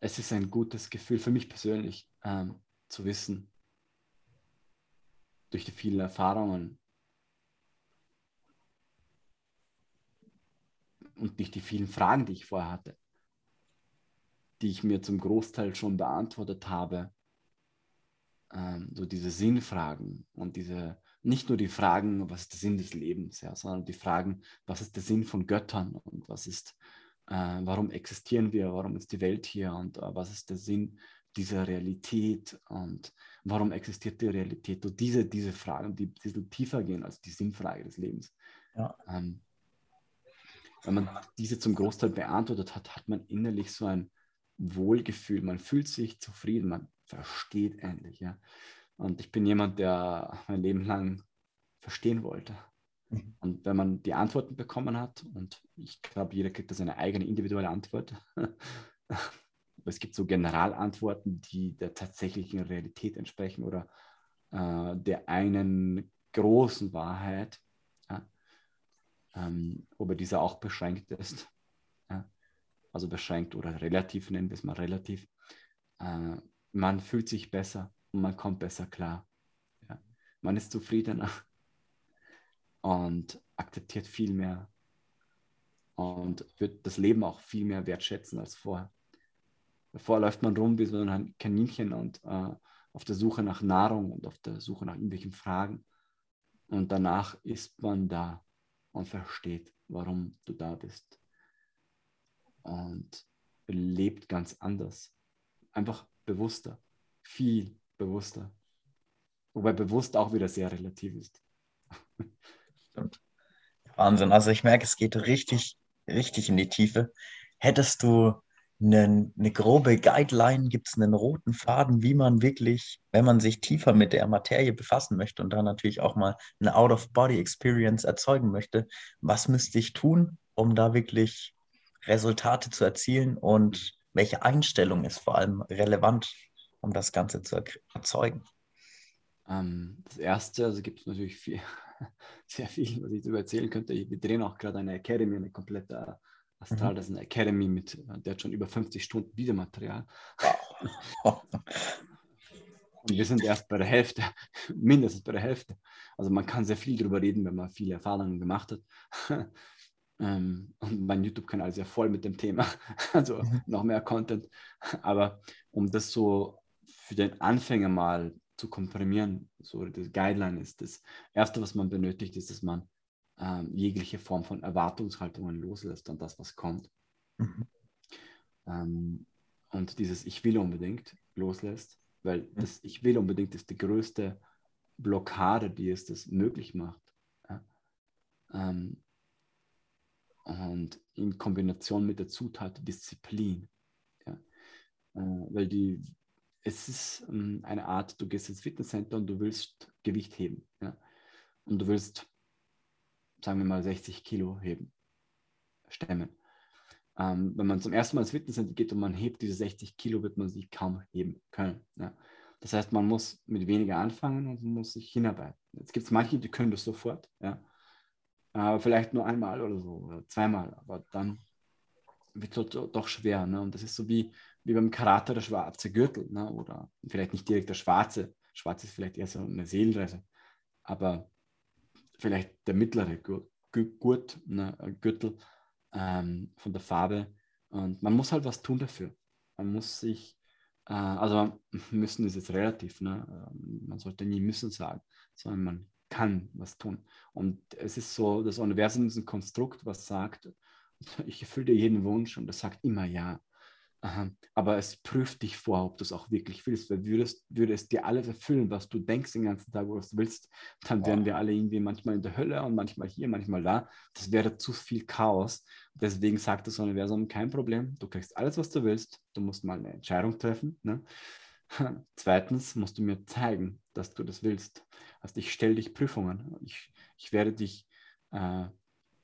es ist ein gutes Gefühl für mich persönlich ähm, zu wissen, durch die vielen Erfahrungen und durch die vielen Fragen, die ich vorher hatte, die ich mir zum Großteil schon beantwortet habe, ähm, so diese Sinnfragen und diese, nicht nur die Fragen, was ist der Sinn des Lebens, ja, sondern die Fragen, was ist der Sinn von Göttern und was ist äh, warum existieren wir, warum ist die Welt hier und äh, was ist der Sinn dieser Realität und warum existiert die Realität? Und diese, diese Fragen, die ein bisschen tiefer gehen als die Sinnfrage des Lebens. Ja. Ähm, wenn man diese zum Großteil beantwortet hat, hat man innerlich so ein Wohlgefühl, man fühlt sich zufrieden, man versteht endlich. Ja? Und ich bin jemand, der mein Leben lang verstehen wollte. Mhm. Und wenn man die Antworten bekommen hat, und ich glaube, jeder kriegt da seine eigene individuelle Antwort, es gibt so Generalantworten, die der tatsächlichen Realität entsprechen oder äh, der einen großen Wahrheit, ja, ähm, wobei dieser auch beschränkt ist. Ja, also beschränkt oder relativ, nennen wir es mal relativ. Äh, man fühlt sich besser und man kommt besser klar. Ja. Man ist zufriedener und akzeptiert viel mehr und wird das Leben auch viel mehr wertschätzen als vorher. Davor läuft man rum wie so ein Kaninchen und äh, auf der Suche nach Nahrung und auf der Suche nach irgendwelchen Fragen. Und danach ist man da und versteht, warum du da bist. Und lebt ganz anders. Einfach bewusster, viel bewusster. Wobei bewusst auch wieder sehr relativ ist. Stimmt. Wahnsinn. Also ich merke, es geht richtig, richtig in die Tiefe. Hättest du eine, eine grobe Guideline? Gibt es einen roten Faden, wie man wirklich, wenn man sich tiefer mit der Materie befassen möchte und da natürlich auch mal eine Out-of-Body-Experience erzeugen möchte, was müsste ich tun, um da wirklich Resultate zu erzielen und welche Einstellung ist vor allem relevant, um das Ganze zu erzeugen? Ähm, das erste, also gibt es natürlich viel, sehr viel, was ich darüber erzählen könnte. Wir drehen auch gerade eine Academy, eine komplette Astral, mhm. das ist eine Academy mit, der hat schon über 50 Stunden Videomaterial. Und wir sind erst bei der Hälfte, mindestens bei der Hälfte. Also man kann sehr viel darüber reden, wenn man viele Erfahrungen gemacht hat. Ähm, und mein YouTube-Kanal ist ja voll mit dem Thema, also mhm. noch mehr Content. Aber um das so für den Anfänger mal zu komprimieren, so das Guideline ist, das Erste, was man benötigt, ist, dass man ähm, jegliche Form von Erwartungshaltungen loslässt an das, was kommt. Mhm. Ähm, und dieses Ich will unbedingt loslässt, weil mhm. das Ich will unbedingt ist die größte Blockade, die es das möglich macht. Ja? Ähm, und in Kombination mit der Zutat Disziplin. Ja? Äh, weil die, es ist ähm, eine Art, du gehst ins Fitnesscenter und du willst Gewicht heben. Ja? Und du willst sagen wir mal 60 Kilo heben, stemmen. Ähm, wenn man zum ersten Mal ins Fitnesscenter geht und man hebt diese 60 Kilo, wird man sie kaum heben können. Ja. Das heißt, man muss mit weniger anfangen und muss sich hinarbeiten. Jetzt gibt es manche, die können das sofort, ja. Aber vielleicht nur einmal oder so oder zweimal, aber dann wird es doch schwer. Ne? Und das ist so wie, wie beim Karate der schwarze Gürtel ne? oder vielleicht nicht direkt der schwarze. Schwarz ist vielleicht eher so eine Seelenreise. Aber vielleicht der mittlere Gurt, ne, Gürtel ähm, von der Farbe. Und man muss halt was tun dafür. Man muss sich, äh, also müssen ist jetzt relativ, ne? Ähm, man sollte nie müssen sagen, sondern man kann was tun. Und es ist so, das Universum ist ein Konstrukt, was sagt, ich erfülle dir jeden Wunsch und es sagt immer ja. Aber es prüft dich vor, ob du es auch wirklich willst. Weil würdest, würde es dir alles erfüllen, was du denkst den ganzen Tag, wo du willst, dann wären wir alle irgendwie manchmal in der Hölle und manchmal hier, manchmal da. Das wäre zu viel Chaos. Deswegen sagt das Universum, kein Problem, du kriegst alles, was du willst. Du musst mal eine Entscheidung treffen. Ne? Zweitens musst du mir zeigen, dass du das willst. Also ich stelle dich Prüfungen. Ich, ich werde dich äh,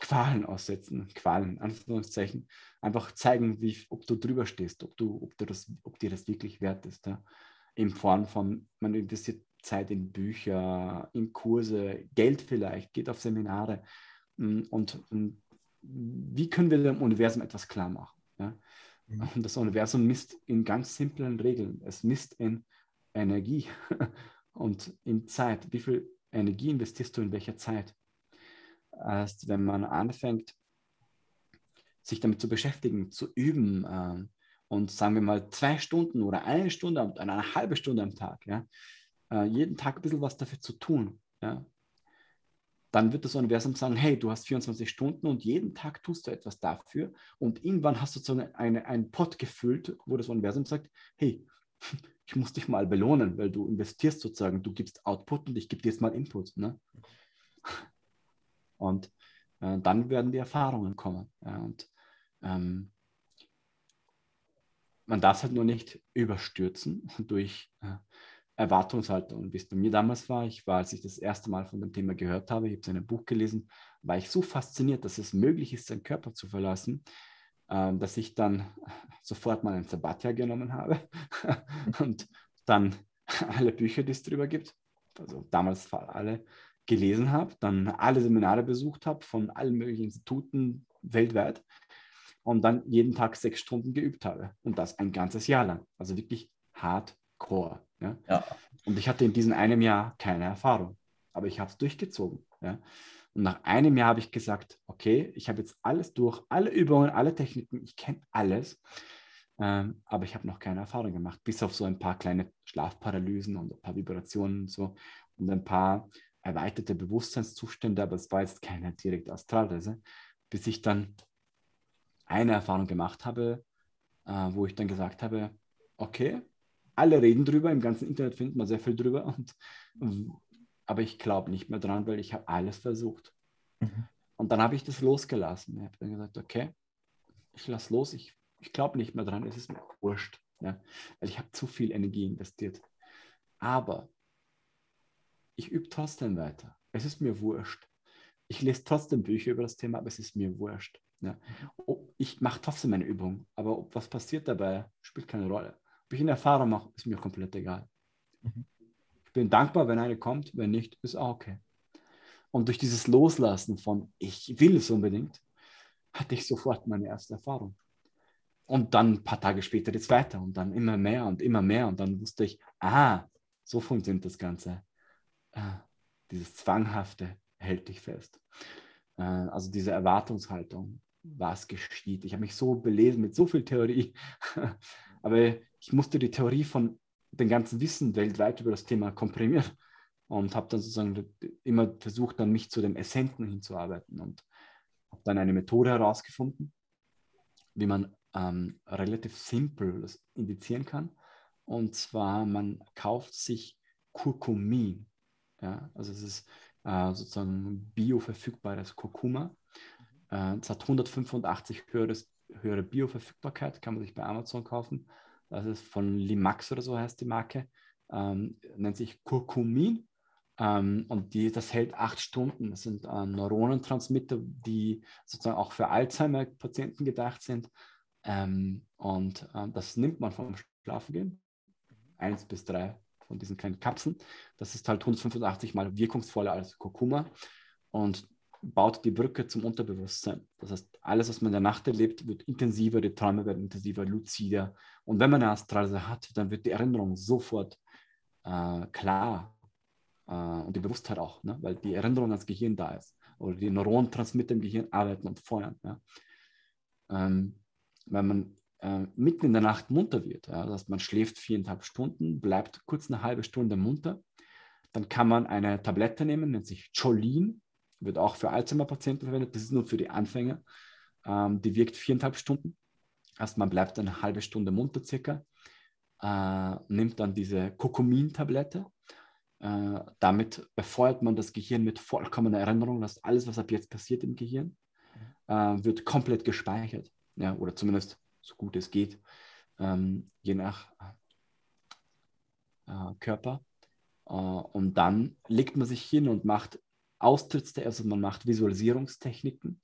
Qualen aussetzen, Qualen, Anführungszeichen, einfach zeigen, wie, ob du drüber stehst, ob, du, ob, du das, ob dir das wirklich wert ist. Ja? In Form von, man investiert Zeit in Bücher, in Kurse, Geld vielleicht, geht auf Seminare. Mm, und, und wie können wir dem Universum etwas klar machen? Ja? Mhm. Und das Universum misst in ganz simplen Regeln. Es misst in Energie und in Zeit. Wie viel Energie investierst du in welcher Zeit? Erst wenn man anfängt, sich damit zu beschäftigen, zu üben äh, und sagen wir mal zwei Stunden oder eine Stunde und eine halbe Stunde am Tag, ja, äh, jeden Tag ein bisschen was dafür zu tun, ja, dann wird das Universum sagen, hey, du hast 24 Stunden und jeden Tag tust du etwas dafür und irgendwann hast du so eine, eine, einen Pot gefüllt, wo das Universum sagt, hey, ich muss dich mal belohnen, weil du investierst sozusagen, du gibst Output und ich gebe dir jetzt mal Input. Ne? Und äh, dann werden die Erfahrungen kommen. Ja, und ähm, man darf es halt nur nicht überstürzen durch äh, Erwartungshaltung. Wie es bei mir damals war, ich war, als ich das erste Mal von dem Thema gehört habe, ich habe sein Buch gelesen, war ich so fasziniert, dass es möglich ist, seinen Körper zu verlassen, äh, dass ich dann sofort mal ein Sabbatjahr genommen habe und dann alle Bücher, die es darüber gibt, also damals alle, gelesen habe, dann alle Seminare besucht habe von allen möglichen Instituten weltweit und dann jeden Tag sechs Stunden geübt habe. Und das ein ganzes Jahr lang. Also wirklich hardcore. Ja? ja. Und ich hatte in diesem einem Jahr keine Erfahrung. Aber ich habe es durchgezogen. Ja? Und nach einem Jahr habe ich gesagt, okay, ich habe jetzt alles durch, alle Übungen, alle Techniken, ich kenne alles. Ähm, aber ich habe noch keine Erfahrung gemacht, bis auf so ein paar kleine Schlafparalysen und ein paar Vibrationen und so und ein paar erweiterte Bewusstseinszustände, aber es war jetzt keine direkte Astralreise, bis ich dann eine Erfahrung gemacht habe, äh, wo ich dann gesagt habe, okay, alle reden drüber, im ganzen Internet findet man sehr viel drüber, und, aber ich glaube nicht mehr dran, weil ich habe alles versucht. Mhm. Und dann habe ich das losgelassen. Ich habe dann gesagt, okay, ich lasse los, ich ich glaube nicht mehr dran, es ist mir wurscht. Ja? Weil ich habe zu viel Energie investiert. Aber ich übe trotzdem weiter. Es ist mir wurscht. Ich lese trotzdem Bücher über das Thema, aber es ist mir wurscht. Ja. Ich mache trotzdem meine Übung, aber ob was passiert dabei, spielt keine Rolle. Ob ich eine Erfahrung mache, ist mir komplett egal. Mhm. Ich bin dankbar, wenn eine kommt, wenn nicht, ist auch okay. Und durch dieses Loslassen von ich will es unbedingt, hatte ich sofort meine erste Erfahrung. Und dann ein paar Tage später die zweite und dann immer mehr und immer mehr. Und dann wusste ich, aha, so funktioniert das Ganze. Ah, dieses Zwanghafte hält dich fest. Äh, also diese Erwartungshaltung, was geschieht. Ich habe mich so belesen mit so viel Theorie, aber ich musste die Theorie von dem ganzen Wissen weltweit über das Thema komprimieren und habe dann sozusagen immer versucht, dann mich zu dem Essenten hinzuarbeiten und habe dann eine Methode herausgefunden, wie man ähm, relativ simpel das indizieren kann. Und zwar, man kauft sich Kurkumin. Ja, also es ist äh, sozusagen bioverfügbares Kurkuma. Äh, es hat 185 höheres, höhere Bioverfügbarkeit, kann man sich bei Amazon kaufen. Das ist von Limax oder so heißt die Marke. Ähm, nennt sich Kurkumin. Ähm, und die, das hält acht Stunden. Das sind äh, Neuronentransmitter, die sozusagen auch für Alzheimer-Patienten gedacht sind. Ähm, und äh, das nimmt man vom Schlafengehen. Eins bis drei von diesen kleinen Kapseln. Das ist halt 185 mal wirkungsvoller als Kurkuma und baut die Brücke zum Unterbewusstsein. Das heißt, alles, was man in der Nacht erlebt, wird intensiver, die Träume werden intensiver, luzider. Und wenn man eine Astralreise hat, dann wird die Erinnerung sofort äh, klar äh, und die Bewusstheit auch, ne? weil die Erinnerung ans Gehirn da ist oder die Neuronentransmitter im Gehirn arbeiten und feuern. Ja? Ähm, wenn man äh, mitten in der Nacht munter wird, ja, das heißt, man schläft viereinhalb Stunden, bleibt kurz eine halbe Stunde munter, dann kann man eine Tablette nehmen, nennt sich Cholin, wird auch für Alzheimer-Patienten verwendet, das ist nur für die Anfänger, ähm, die wirkt viereinhalb Stunden, also man bleibt eine halbe Stunde munter circa, äh, nimmt dann diese Kokumin-Tablette, äh, damit befeuert man das Gehirn mit vollkommener Erinnerung, dass alles, was ab jetzt passiert im Gehirn, äh, wird komplett gespeichert ja, oder zumindest so gut es geht, ähm, je nach äh, Körper. Äh, und dann legt man sich hin und macht Austritts, also man macht Visualisierungstechniken.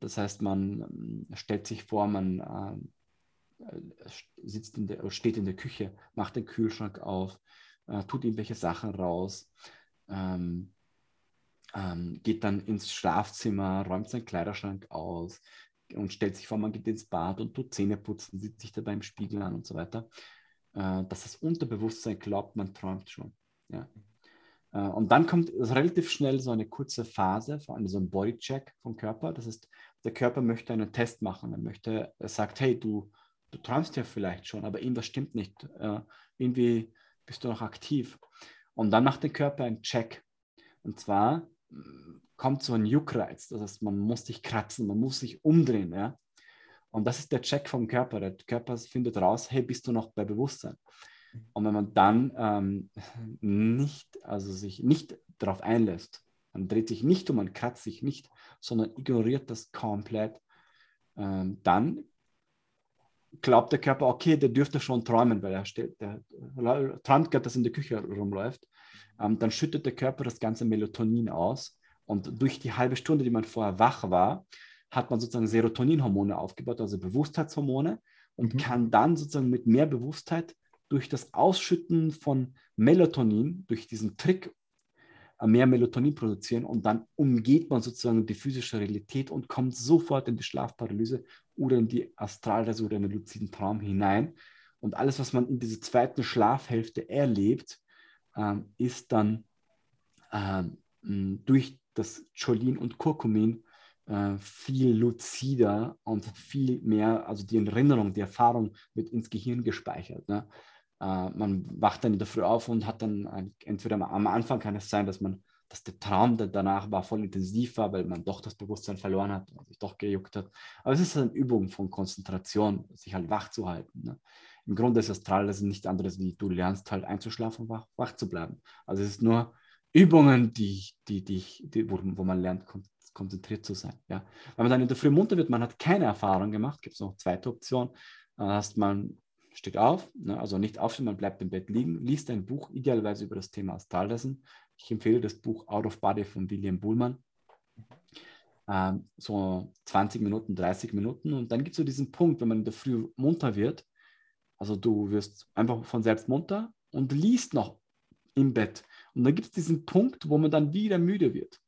Das heißt, man äh, stellt sich vor, man äh, sitzt in der, steht in der Küche, macht den Kühlschrank auf, äh, tut irgendwelche Sachen raus, ähm, ähm, geht dann ins Schlafzimmer, räumt seinen Kleiderschrank aus, und stellt sich vor, man geht ins Bad und tut Zähne putzen, sieht sich dabei im Spiegel an und so weiter, äh, dass das Unterbewusstsein glaubt, man träumt schon. Ja. Äh, und dann kommt relativ schnell so eine kurze Phase, vor allem so ein Bodycheck vom Körper. Das ist, der Körper möchte einen Test machen. Er möchte, er sagt, hey, du, du träumst ja vielleicht schon, aber irgendwas stimmt nicht. Äh, irgendwie bist du noch aktiv. Und dann macht der Körper einen Check. Und zwar kommt so ein Juckreiz. Das heißt, man muss sich kratzen, man muss sich umdrehen. Ja? Und das ist der Check vom Körper. Der Körper findet raus, hey, bist du noch bei Bewusstsein? Und wenn man dann ähm, nicht, also sich nicht darauf einlässt, man dreht sich nicht um, man kratzt sich nicht, sondern ignoriert das komplett, ähm, dann glaubt der Körper, okay, der dürfte schon träumen, weil er steht, der, träumt gerade, dass in der Küche rumläuft. Ähm, dann schüttet der Körper das ganze Melatonin aus und durch die halbe Stunde, die man vorher wach war, hat man sozusagen Serotoninhormone aufgebaut, also Bewusstheitshormone, und mhm. kann dann sozusagen mit mehr Bewusstheit durch das Ausschütten von Melatonin, durch diesen Trick, äh, mehr Melatonin produzieren und dann umgeht man sozusagen die physische Realität und kommt sofort in die Schlafparalyse oder in die Astralreise oder in den luziden Traum hinein. Und alles, was man in dieser zweiten Schlafhälfte erlebt, ähm, ist dann ähm, durch das Cholin und Kurkumin äh, viel luzider und viel mehr, also die Erinnerung, die Erfahrung wird ins Gehirn gespeichert. Ne? Äh, man wacht dann in der Früh auf und hat dann ein, entweder am Anfang kann es sein, dass man dass der Traum der danach war voll intensiv war, weil man doch das Bewusstsein verloren hat und sich doch gejuckt hat. Aber es ist eine Übung von Konzentration, sich halt wach zu halten. Ne? Im Grunde ist Astral das nichts anderes wie du lernst halt einzuschlafen wach, wach zu bleiben. Also es ist nur Übungen, die, die, die, die wo, wo man lernt, konzentriert zu sein. Ja. Wenn man dann in der Früh munter wird, man hat keine Erfahrung gemacht, gibt es noch zweite Option, dann hast man steht auf, ne, also nicht aufstehen, man bleibt im Bett liegen, liest ein Buch, idealerweise über das Thema Astralreisen. Ich empfehle das Buch Out of Body von William Buhlmann. Ähm, so 20 Minuten, 30 Minuten. Und dann gibt es so diesen Punkt, wenn man in der Früh munter wird, also du wirst einfach von selbst munter und liest noch im Bett. Und dann gibt es diesen Punkt, wo man dann wieder müde wird.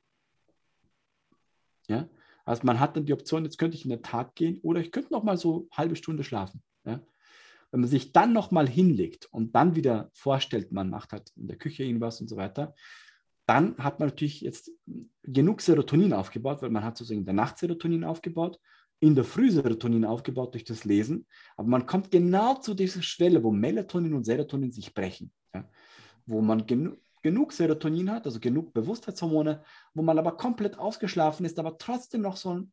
Ja? Also man hat dann die Option, jetzt könnte ich in den Tag gehen oder ich könnte noch mal so eine halbe Stunde schlafen. Ja? Wenn man sich dann noch mal hinlegt und dann wieder vorstellt, man macht halt in der Küche irgendwas und so weiter, dann hat man natürlich jetzt genug Serotonin aufgebaut, weil man hat sozusagen in der Nacht Serotonin aufgebaut, in der Früh Serotonin aufgebaut durch das Lesen, aber man kommt genau zu dieser Schwelle, wo Melatonin und Serotonin sich brechen, ja? wo man genug genug Serotonin hat, also genug Bewusstheitshormone, wo man aber komplett ausgeschlafen ist, aber trotzdem noch so ein,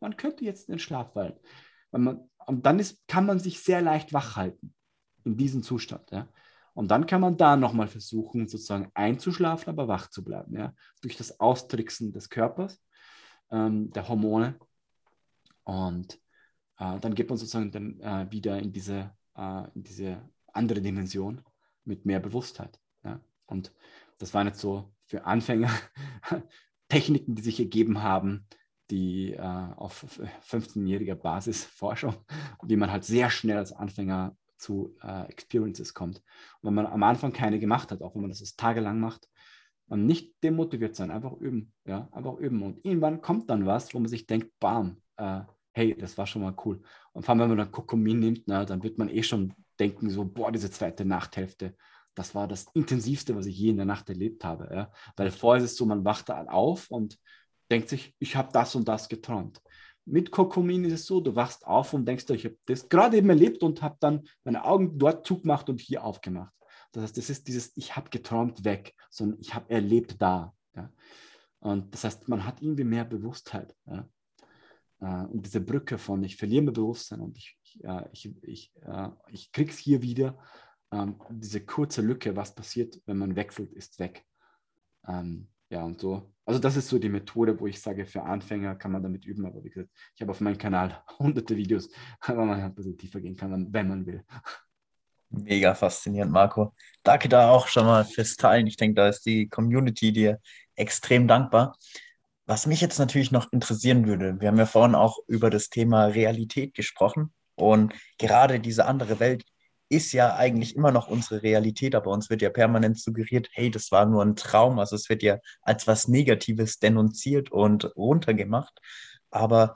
man könnte jetzt in den Schlaf fallen. Man, und dann ist, kann man sich sehr leicht wach halten in diesem Zustand. Ja. Und dann kann man da nochmal versuchen, sozusagen einzuschlafen, aber wach zu bleiben, ja, durch das Austricksen des Körpers, ähm, der Hormone. Und äh, dann geht man sozusagen dann äh, wieder in diese, äh, in diese andere Dimension mit mehr Bewusstheit. Ja. Und das waren jetzt so für Anfänger Techniken, die sich ergeben haben, die äh, auf 15-jähriger Basis Forschung, wie man halt sehr schnell als Anfänger zu äh, Experiences kommt. Und wenn man am Anfang keine gemacht hat, auch wenn man das tagelang macht, man nicht demotiviert sein, einfach üben, ja, einfach üben. Und irgendwann kommt dann was, wo man sich denkt, bam, äh, hey, das war schon mal cool. Und vor allem, wenn man dann Kokomin nimmt, na, dann wird man eh schon denken, so, boah, diese zweite Nachthälfte, das war das Intensivste, was ich je in der Nacht erlebt habe. Ja? Weil vorher ist es so, man wacht da auf und denkt sich, ich habe das und das geträumt. Mit Kokomin ist es so, du wachst auf und denkst, ich habe das gerade eben erlebt und habe dann meine Augen dort zugemacht und hier aufgemacht. Das heißt, das ist dieses, ich habe geträumt weg, sondern ich habe erlebt da. Ja? Und das heißt, man hat irgendwie mehr Bewusstheit. Ja? Äh, und diese Brücke von, ich verliere mein Bewusstsein und ich, ich, ich, ich, ich kriege es hier wieder ähm, diese kurze Lücke, was passiert, wenn man wechselt, ist weg. Ähm, ja, und so. Also das ist so die Methode, wo ich sage, für Anfänger kann man damit üben. Aber wie gesagt, ich habe auf meinem Kanal hunderte Videos, wo man ein bisschen tiefer gehen kann, wenn man will. Mega faszinierend, Marco. Danke da auch schon mal fürs Teilen. Ich denke, da ist die Community dir extrem dankbar. Was mich jetzt natürlich noch interessieren würde, wir haben ja vorhin auch über das Thema Realität gesprochen und gerade diese andere Welt, ist ja eigentlich immer noch unsere Realität, aber uns wird ja permanent suggeriert, hey, das war nur ein Traum. Also es wird ja als was Negatives denunziert und runtergemacht. Aber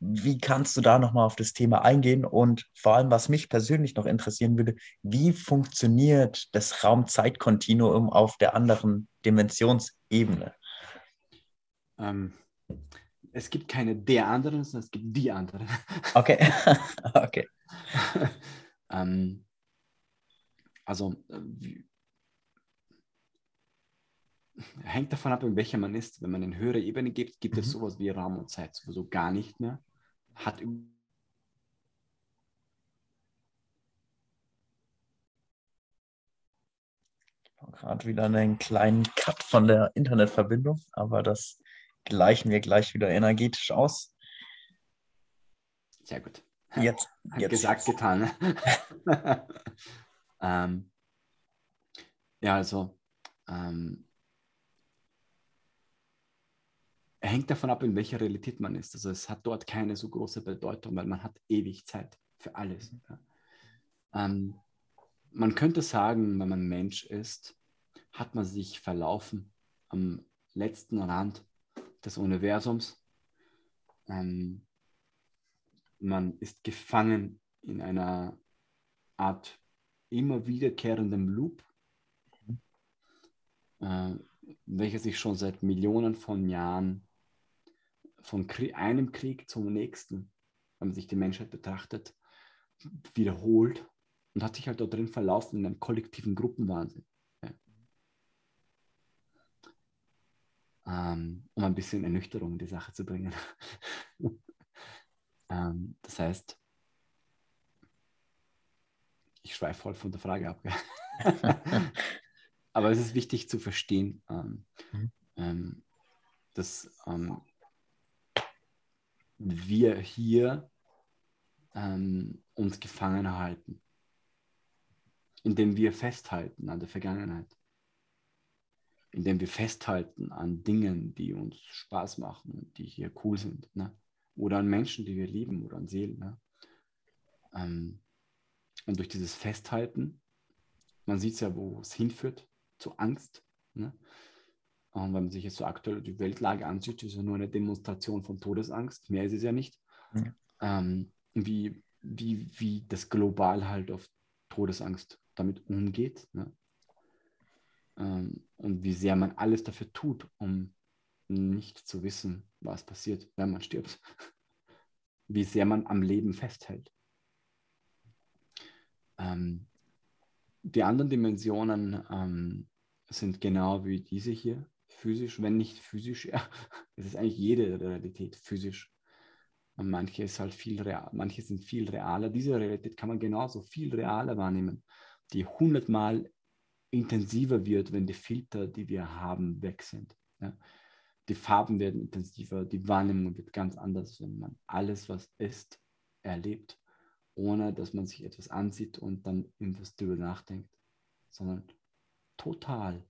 wie kannst du da nochmal auf das Thema eingehen? Und vor allem, was mich persönlich noch interessieren würde, wie funktioniert das Raum-Zeit-Kontinuum auf der anderen Dimensionsebene? Ähm, es gibt keine der anderen, sondern es gibt die anderen. Okay, okay. Ähm, also äh, hängt davon ab, in welcher man ist. Wenn man in höhere Ebene gibt, gibt mhm. es sowas wie Raum und Zeit sowieso gar nicht mehr. Hat gerade wieder einen kleinen Cut von der Internetverbindung, aber das gleichen wir gleich wieder energetisch aus. Sehr gut. Jetzt, jetzt. Gesagt, getan. Ne? ähm, ja, also ähm, hängt davon ab, in welcher Realität man ist. Also es hat dort keine so große Bedeutung, weil man hat ewig Zeit für alles. Ja. Ähm, man könnte sagen, wenn man Mensch ist, hat man sich verlaufen am letzten Rand des Universums. Ähm, man ist gefangen in einer Art immer wiederkehrendem Loop, äh, welcher sich schon seit Millionen von Jahren von Krieg, einem Krieg zum nächsten, wenn man sich die Menschheit betrachtet, wiederholt und hat sich halt dort drin verlaufen in einem kollektiven Gruppenwahnsinn. Ähm, um ein bisschen Ernüchterung in die Sache zu bringen. Ähm, das heißt, ich schweife voll von der Frage ab. Aber es ist wichtig zu verstehen, ähm, mhm. ähm, dass ähm, wir hier ähm, uns gefangen halten, indem wir festhalten an der Vergangenheit, indem wir festhalten an Dingen, die uns Spaß machen, die hier cool sind, ne? oder an Menschen, die wir lieben oder an Seelen. Ne? Ähm, und durch dieses Festhalten, man sieht es ja, wo es hinführt, zu Angst. Ne? Und wenn man sich jetzt so aktuell die Weltlage ansieht, ist es ja nur eine Demonstration von Todesangst. Mehr ist es ja nicht. Ja. Ähm, wie, wie, wie das global halt auf Todesangst damit umgeht. Ne? Ähm, und wie sehr man alles dafür tut, um nicht zu wissen, was passiert, wenn man stirbt. Wie sehr man am Leben festhält. Ähm, die anderen Dimensionen ähm, sind genau wie diese hier, physisch, wenn nicht physisch, ja, es ist eigentlich jede Realität physisch. Und manche ist halt viel real, manche sind viel realer. Diese Realität kann man genauso viel realer wahrnehmen, die hundertmal intensiver wird, wenn die Filter, die wir haben, weg sind. Ja. Die Farben werden intensiver, die Wahrnehmung wird ganz anders, wenn man alles, was ist, erlebt, ohne dass man sich etwas ansieht und dann irgendwas darüber nachdenkt, sondern total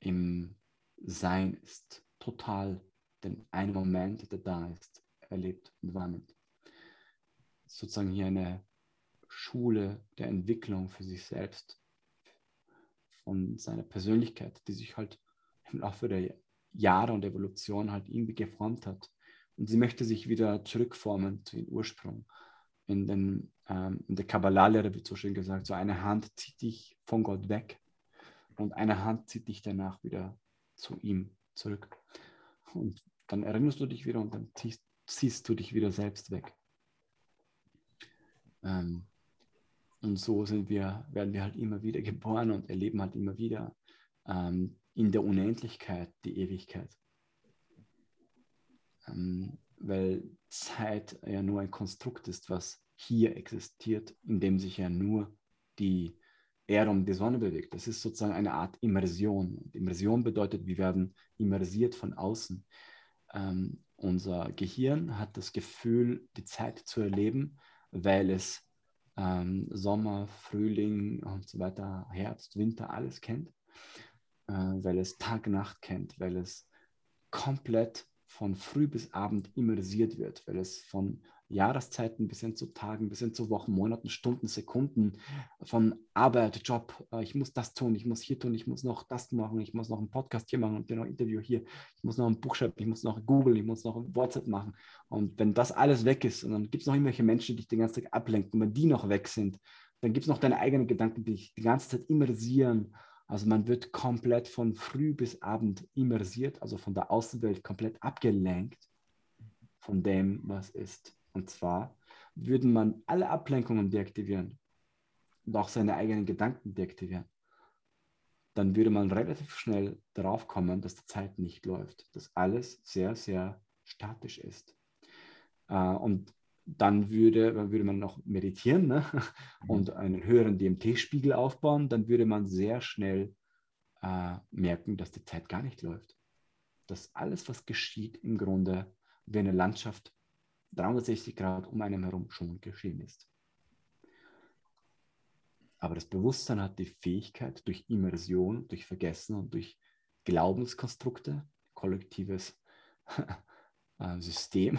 im Sein ist, total den einen Moment, der da ist, erlebt und wahrnimmt. Sozusagen hier eine Schule der Entwicklung für sich selbst, von seiner Persönlichkeit, die sich halt im Laufe der Jahre und Evolution halt irgendwie geformt hat. Und sie möchte sich wieder zurückformen zu ihrem Ursprung. In, den, ähm, in der Kabbalah-Lehre wird so schön gesagt, so eine Hand zieht dich von Gott weg und eine Hand zieht dich danach wieder zu ihm zurück. Und dann erinnerst du dich wieder und dann ziehst, ziehst du dich wieder selbst weg. Ähm, und so sind wir, werden wir halt immer wieder geboren und erleben halt immer wieder ähm, in der Unendlichkeit die Ewigkeit. Ähm, weil Zeit ja nur ein Konstrukt ist, was hier existiert, in dem sich ja nur die Erde um die Sonne bewegt. Das ist sozusagen eine Art Immersion. Und Immersion bedeutet, wir werden immersiert von außen. Ähm, unser Gehirn hat das Gefühl, die Zeit zu erleben, weil es ähm, Sommer, Frühling und so weiter, Herbst, Winter, alles kennt, äh, weil es Tag, Nacht kennt, weil es komplett von früh bis abend immersiert wird, weil es von Jahreszeiten bis hin zu Tagen, bis hin zu Wochen, Monaten, Stunden, Sekunden von Arbeit, Job, äh, ich muss das tun, ich muss hier tun, ich muss noch das machen, ich muss noch einen Podcast hier machen und ein Interview hier, ich muss noch ein Buch schreiben, ich muss noch Google, ich muss noch ein WhatsApp machen. Und wenn das alles weg ist und dann gibt es noch irgendwelche Menschen, die dich den ganzen Tag ablenken, wenn die noch weg sind, dann gibt es noch deine eigenen Gedanken, die dich die ganze Zeit immersieren. Also man wird komplett von früh bis abend immersiert, also von der Außenwelt komplett abgelenkt von dem, was ist. Und zwar würden man alle Ablenkungen deaktivieren und auch seine eigenen Gedanken deaktivieren. Dann würde man relativ schnell darauf kommen, dass die Zeit nicht läuft, dass alles sehr, sehr statisch ist. Äh, und dann würde, würde man noch meditieren ne? Mhm. und einen höheren DMT-Spiegel aufbauen, dann würde man sehr schnell äh, merken, dass die Zeit gar nicht läuft. Dass alles, was geschieht, im Grunde wie eine Landschaft 360 Grad um einen herum schon geschehen ist. Aber das Bewusstsein hat die Fähigkeit, durch Immersion, durch Vergessen und durch Glaubenskonstrukte, kollektives äh, System,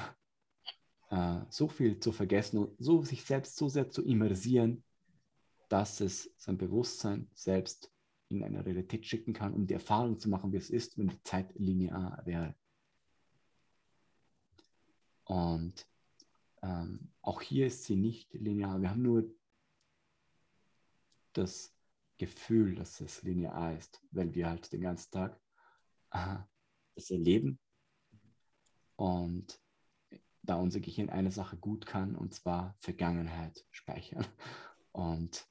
äh, so viel zu vergessen und so sich selbst so sehr zu immersieren, dass es sein Bewusstsein selbst in eine Realität schicken kann, um die Erfahrung zu machen, wie es ist, wenn die Zeit linear wäre. Und ähm, auch hier ist sie nicht linear. Wir haben nur das Gefühl, dass es linear ist, weil wir halt den ganzen Tag äh, das erleben. Und da unser Gehirn eine Sache gut kann, und zwar Vergangenheit speichern. Und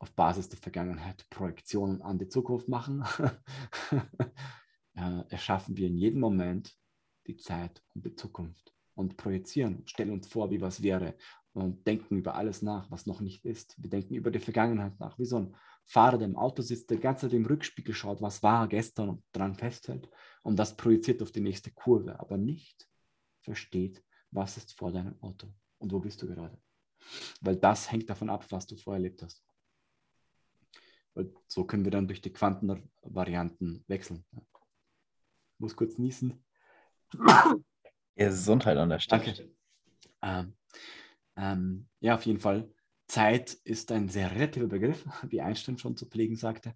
auf Basis der Vergangenheit Projektionen an die Zukunft machen, äh, erschaffen wir in jedem Moment die Zeit und die Zukunft und projizieren, stellen uns vor, wie was wäre und denken über alles nach, was noch nicht ist. Wir denken über die Vergangenheit nach, wie so ein Fahrer, der im Auto sitzt, der ganze Zeit im Rückspiegel schaut, was war gestern und daran festhält Und das projiziert auf die nächste Kurve, aber nicht versteht, was ist vor deinem Auto und wo bist du gerade. Weil das hängt davon ab, was du vorher erlebt hast. Weil so können wir dann durch die Quantenvarianten wechseln. Ich muss kurz niesen. Gesundheit an der Stelle. Danke. Ähm, ähm, ja, auf jeden Fall. Zeit ist ein sehr relativer Begriff, wie Einstein schon zu pflegen sagte.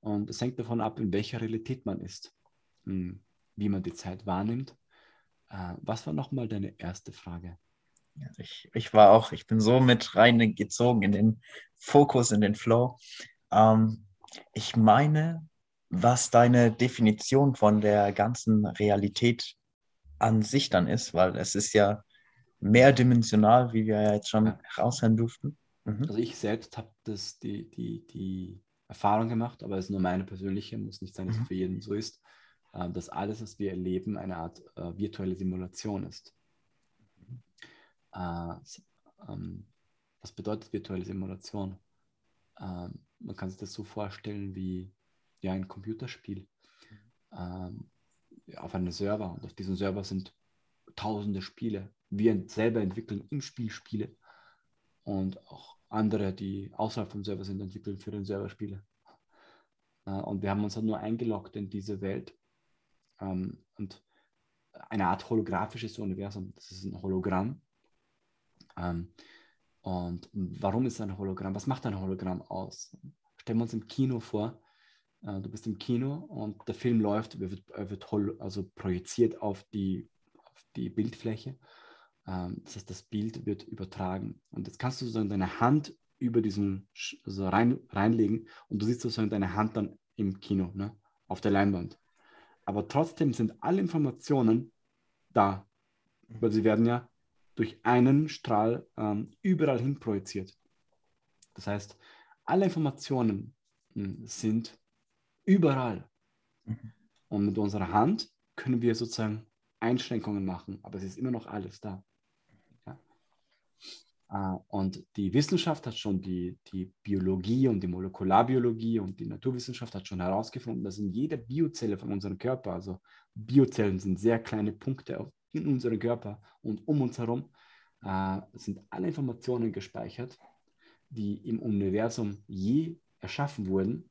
Und es hängt davon ab, in welcher Realität man ist, hm, wie man die Zeit wahrnimmt. Äh, was war nochmal deine erste Frage? Ich, ich war auch, ich bin so mit reingezogen in den Fokus, in den Flow. Ähm, ich meine, was deine Definition von der ganzen Realität an sich dann ist, weil es ist ja mehrdimensional, wie wir ja jetzt schon ja. heraushören durften. Mhm. Also ich selbst habe das die, die, die Erfahrung gemacht, aber es ist nur meine persönliche, muss nicht sein, dass es mhm. für jeden so ist, äh, dass alles, was wir erleben, eine Art äh, virtuelle Simulation ist. Äh, ähm, was bedeutet virtuelle Simulation? Ähm, man kann sich das so vorstellen wie ja, ein Computerspiel ähm, auf einem Server. Und auf diesem Server sind tausende Spiele. Wir selber entwickeln im Spiel Spiele. Und auch andere, die außerhalb vom Server sind, entwickeln für den Server Spiele. Äh, und wir haben uns halt nur eingeloggt in diese Welt. Ähm, und eine Art holographisches Universum. Das ist ein Hologramm. Ähm, und warum ist ein Hologramm? Was macht ein Hologramm aus? Stellen wir uns im Kino vor, äh, du bist im Kino und der Film läuft, wird, wird also projiziert auf die, auf die Bildfläche. Ähm, das heißt, das Bild wird übertragen. Und jetzt kannst du sozusagen deine Hand über diesen also rein, reinlegen und du siehst sozusagen deine Hand dann im Kino, ne? auf der Leinwand. Aber trotzdem sind alle Informationen da, weil sie werden ja durch einen Strahl ähm, überall hin projiziert. Das heißt, alle Informationen mh, hm, sind überall. Mhm. Und mit unserer Hand können wir sozusagen Einschränkungen machen, aber es ist immer noch alles da. Ja. Äh, und die Wissenschaft hat schon die, die Biologie und die Molekularbiologie und die Naturwissenschaft hat schon herausgefunden, dass in jeder Biozelle von unserem Körper, also Biozellen sind sehr kleine Punkte in unserem Körper und um uns herum äh, sind alle Informationen gespeichert, die im Universum je erschaffen wurden,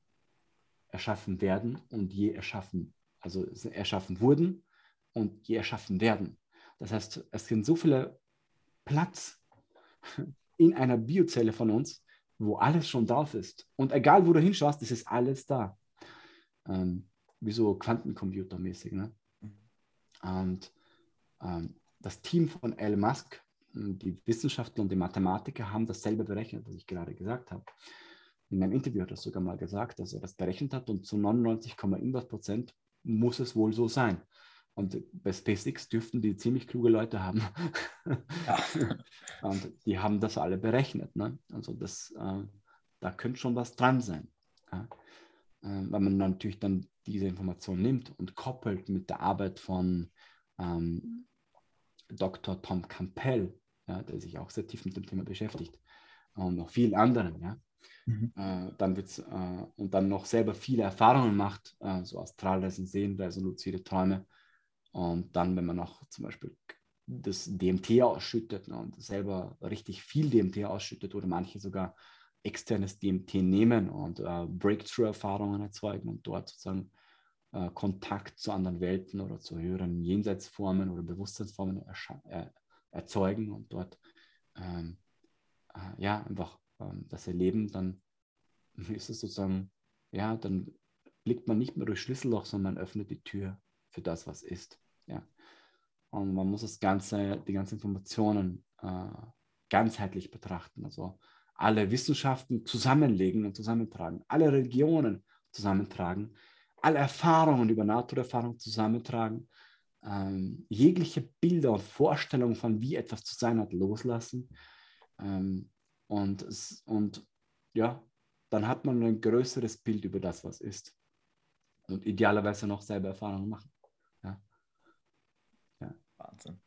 erschaffen werden und je erschaffen, also erschaffen wurden und je erschaffen werden. Das heißt, es sind so viele Platz in einer Biozelle von uns, wo alles schon drauf ist. Und egal, wo du hinschaust, es ist alles da. Ähm, wie so Quantencomputermäßig. Ne? Und ähm, das Team von Elon Musk, die Wissenschaftler und die Mathematiker haben dasselbe berechnet, was ich gerade gesagt habe. In einem Interview hat er sogar mal gesagt, dass er das berechnet hat und zu 99, irgendwas Prozent muss es wohl so sein. Und bei SpaceX dürften die ziemlich kluge Leute haben. Ja. und die haben das alle berechnet. Ne? Also das, äh, da könnte schon was dran sein. Ja? Äh, weil man natürlich dann diese Information nimmt und koppelt mit der Arbeit von ähm, Dr. Tom Campbell, ja, der sich auch sehr tief mit dem Thema beschäftigt und noch vielen anderen, ja. Mhm. Äh, dann wird's, äh, und dann noch selber viele Erfahrungen macht, äh, so Astralreisen, Sehenreisen, luzide Träume. Und dann, wenn man auch zum Beispiel das DMT ausschüttet ne, und selber richtig viel DMT ausschüttet oder manche sogar externes DMT nehmen und äh, Breakthrough-Erfahrungen erzeugen und dort sozusagen äh, Kontakt zu anderen Welten oder zu höheren Jenseitsformen oder Bewusstseinsformen er erzeugen und dort ähm, äh, ja einfach ähm, das erleben, dann ist es sozusagen, ja, dann blickt man nicht mehr durch Schlüsselloch, sondern man öffnet die Tür für das, was ist. Ja. Und man muss das Ganze, die ganzen Informationen äh, ganzheitlich betrachten. Also alle Wissenschaften zusammenlegen und zusammentragen, alle Religionen zusammentragen, alle Erfahrungen über Naturerfahrung zusammentragen, ähm, jegliche Bilder und Vorstellungen von wie etwas zu sein hat loslassen. Ähm, und, und ja, dann hat man ein größeres Bild über das, was ist. Und idealerweise noch selber Erfahrungen machen. Ja. ja. Wahnsinn.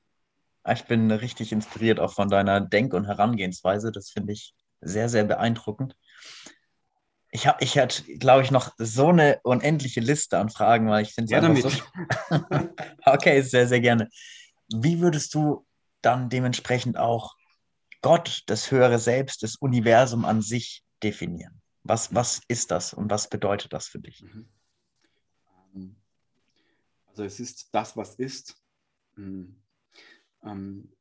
Ich bin richtig inspiriert auch von deiner Denk- und Herangehensweise. Das finde ich sehr, sehr beeindruckend. Ich, hab, ich hätte, glaube ich, noch so eine unendliche Liste an Fragen, weil ich finde Ja, so. okay, sehr, sehr gerne. Wie würdest du dann dementsprechend auch Gott, das höhere Selbst, das Universum an sich definieren? Was, was ist das und was bedeutet das für dich? Mhm. Ähm, Also es ist das, was ist. Ähm,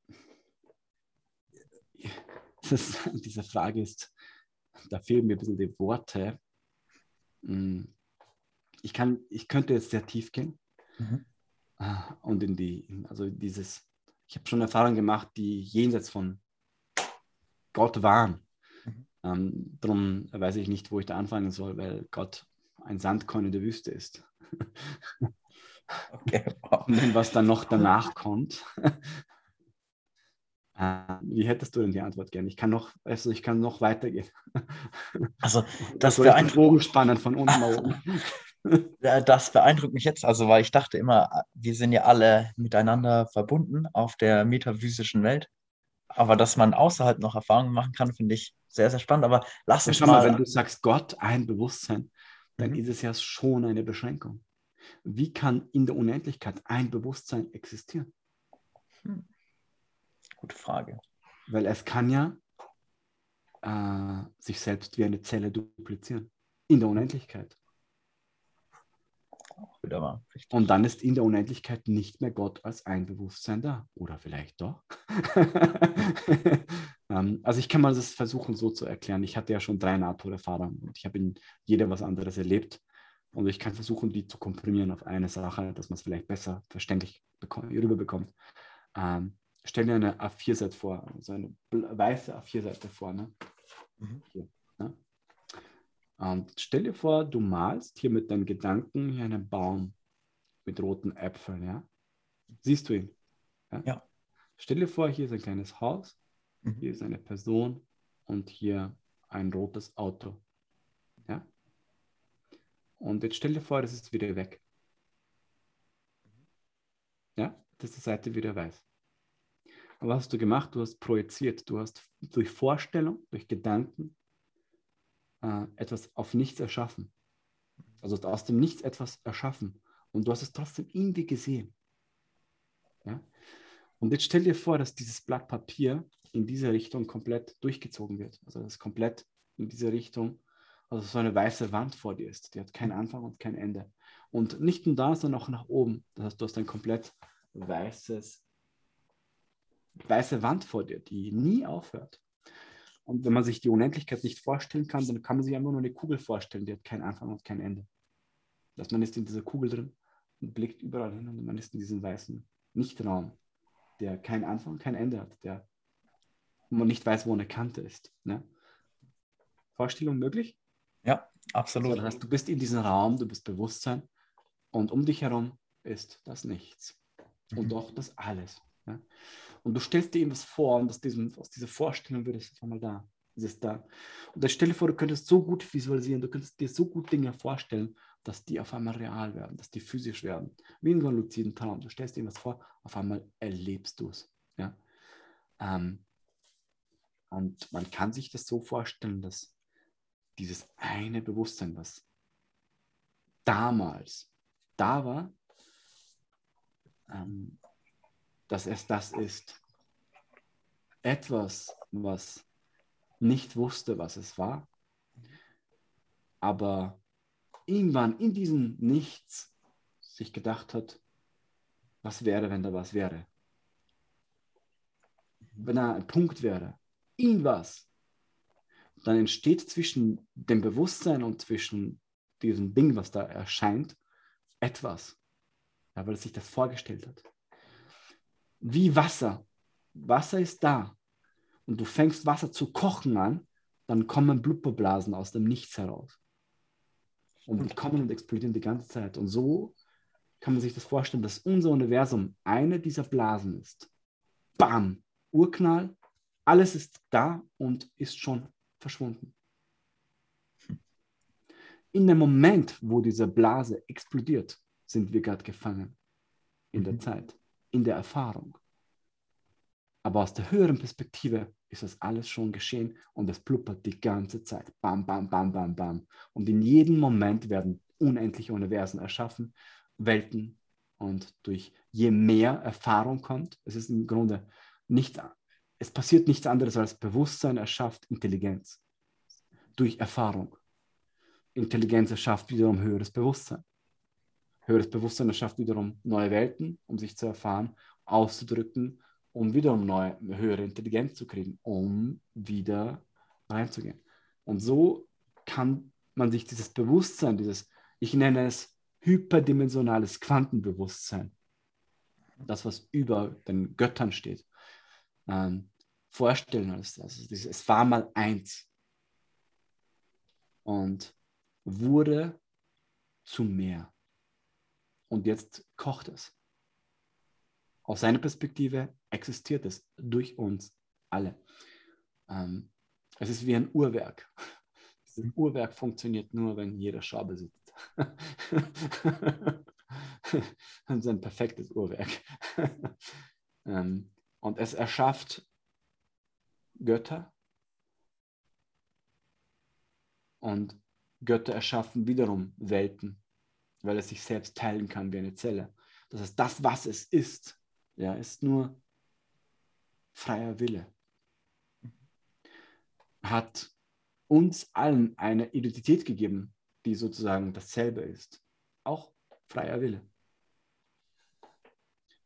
das, diese Frage ist, da fehlen mir ein bisschen die Worte. Mhm. Ich, kann, ich könnte jetzt sehr tief gehen Mhm. Ah, und in die, also dieses, ich habe schon Erfahrungen gemacht, die jenseits von Gott waren. Mhm. Ähm, darum weiß ich nicht, wo ich da anfangen soll, weil Gott ein Sandkorn in der Wüste ist. Okay, wow. Und was dann noch danach kommt, äh, wie hättest du denn die Antwort gerne? Ich kann noch, also ich kann noch weitergehen. Also das soll beeindruckt, Bogen spannen von unten nach oben. das beeindruckt mich jetzt, also weil ich dachte immer, wir sind ja alle miteinander verbunden auf der metaphysischen Welt. Aber dass man außerhalb noch Erfahrungen machen kann, finde ich sehr, sehr spannend. Aber lass Ja, uns schau mal, mal. wenn du sagst Gott ein Bewusstsein, dann Mhm. ist es ja schon eine Beschränkung. Wie kann in der Unendlichkeit ein Bewusstsein existieren? Gute Frage. Weil es kann ja äh, sich selbst wie eine Zelle duplizieren. In der Unendlichkeit. Auch wieder mal richtig. Und dann ist in der Unendlichkeit nicht mehr Gott als ein Bewusstsein da. Oder vielleicht doch. Ähm, also ich kann mal das versuchen so zu erklären. Ich hatte ja schon drei Nahtoderfahrungen und ich habe in jeder was anderes erlebt. Und ich kann versuchen, die zu komprimieren auf eine Sache, dass man es vielleicht besser verständlich beko- rüberbekommt. Ähm, stell dir eine A4-Seite vor, so eine bl- weiße A4-Seite vor. Ne? Mhm. Hier, ne? Und stell dir vor, du malst hier mit deinen Gedanken hier einen Baum mit roten Äpfeln. Ja? Siehst du ihn? Ja. Stell dir vor, hier ist ein kleines Haus, Mhm. hier ist eine Person und hier ein rotes Auto. Ja? Und jetzt stell dir vor, das ist wieder weg. Ja, das ist die Seite wieder weiß. Aber was hast du gemacht? Du hast projiziert. Du hast durch Vorstellung, durch Gedanken äh, etwas auf nichts erschaffen. Also aus dem Nichts etwas erschaffen. Und du hast es trotzdem irgendwie gesehen. Ja? Und jetzt stell dir vor, dass dieses Blatt Papier in diese Richtung komplett durchgezogen wird. Also dass es komplett in diese Richtung, also so eine weiße Wand vor dir ist. Die hat keinen Anfang und kein Ende. Und nicht nur da, sondern auch nach oben. Das heißt, du hast ein komplett weißes, weiße Wand vor dir, die nie aufhört. Und wenn man sich die Unendlichkeit nicht vorstellen kann, dann kann man sich einfach nur eine Kugel vorstellen, die hat keinen Anfang und kein Ende. Dass man ist in dieser Kugel drin und blickt überall hin und man ist in diesem weißen Nichtraum, der keinen Anfang, kein Ende hat, der man nicht weiß, wo eine Kante ist. Ne? Vorstellung möglich? Ja, So, absolut. das heißt, du bist in diesem Raum, du bist Bewusstsein und um dich herum ist das Nichts und Mhm. doch das Alles. Ja? Und du stellst dir etwas vor und aus, diesem, aus dieser Vorstellung wird es auf einmal da. Es ist da. Und dann stell dir vor, du könntest so gut visualisieren, du könntest dir so gut Dinge vorstellen, dass die auf einmal real werden, dass die physisch werden. Wie in so einem luziden Traum. Du stellst dir was vor, auf einmal erlebst du es. Ja? Ähm, und man kann sich das so vorstellen, dass dieses eine Bewusstsein, was damals da war, ähm, dass es das ist. Etwas, was nicht wusste, was es war, aber irgendwann in diesem Nichts sich gedacht hat, was wäre, wenn da was wäre? Wenn da ein Punkt wäre, irgendwas, dann entsteht zwischen dem Bewusstsein und zwischen diesem Ding, was da erscheint, etwas, ja, weil es sich das vorgestellt hat. Wie Wasser. Wasser ist da und du fängst Wasser zu kochen an, dann kommen Blubberblasen aus dem Nichts heraus. Und die kommen und explodieren die ganze Zeit. Und so kann man sich das vorstellen, dass unser Universum eine dieser Blasen ist. Bam! Urknall, alles ist da und ist schon verschwunden. In dem Moment, wo diese Blase explodiert, sind wir gerade gefangen. In der Mhm. Zeit, in der Erfahrung. Aber aus der höheren Perspektive ist das alles schon geschehen und es pluppert die ganze Zeit. Bam, bam, bam, bam, bam. Und in jedem Moment werden unendliche Universen erschaffen, Welten. Und durch je mehr Erfahrung kommt, es ist im Grunde nicht, es passiert nichts anderes als Bewusstsein erschafft Intelligenz. Durch Erfahrung. Intelligenz erschafft wiederum höheres Bewusstsein. Höheres Bewusstsein erschafft wiederum neue Welten, um sich zu erfahren, auszudrücken, um wiederum neue, höhere Intelligenz zu kriegen, um wieder reinzugehen. Und so kann man sich dieses Bewusstsein, dieses, ich nenne es hyperdimensionales Quantenbewusstsein, das, was über den Göttern steht, ähm, vorstellen. Also es war mal eins und wurde zu mehr. Und jetzt kocht es. Aus seiner Perspektive existiert es durch uns alle. Ähm, es ist wie ein Uhrwerk. Dieses mhm. Uhrwerk funktioniert nur, wenn jeder Schraube sitzt. das ist ein perfektes Uhrwerk. ähm, und es erschafft Götter und Götter erschaffen wiederum Welten, weil es sich selbst teilen kann wie eine Zelle. Das heißt, das, was es ist, ja, ist nur freier Wille. Hat uns allen eine Identität gegeben, die sozusagen dasselbe ist. Auch freier Wille.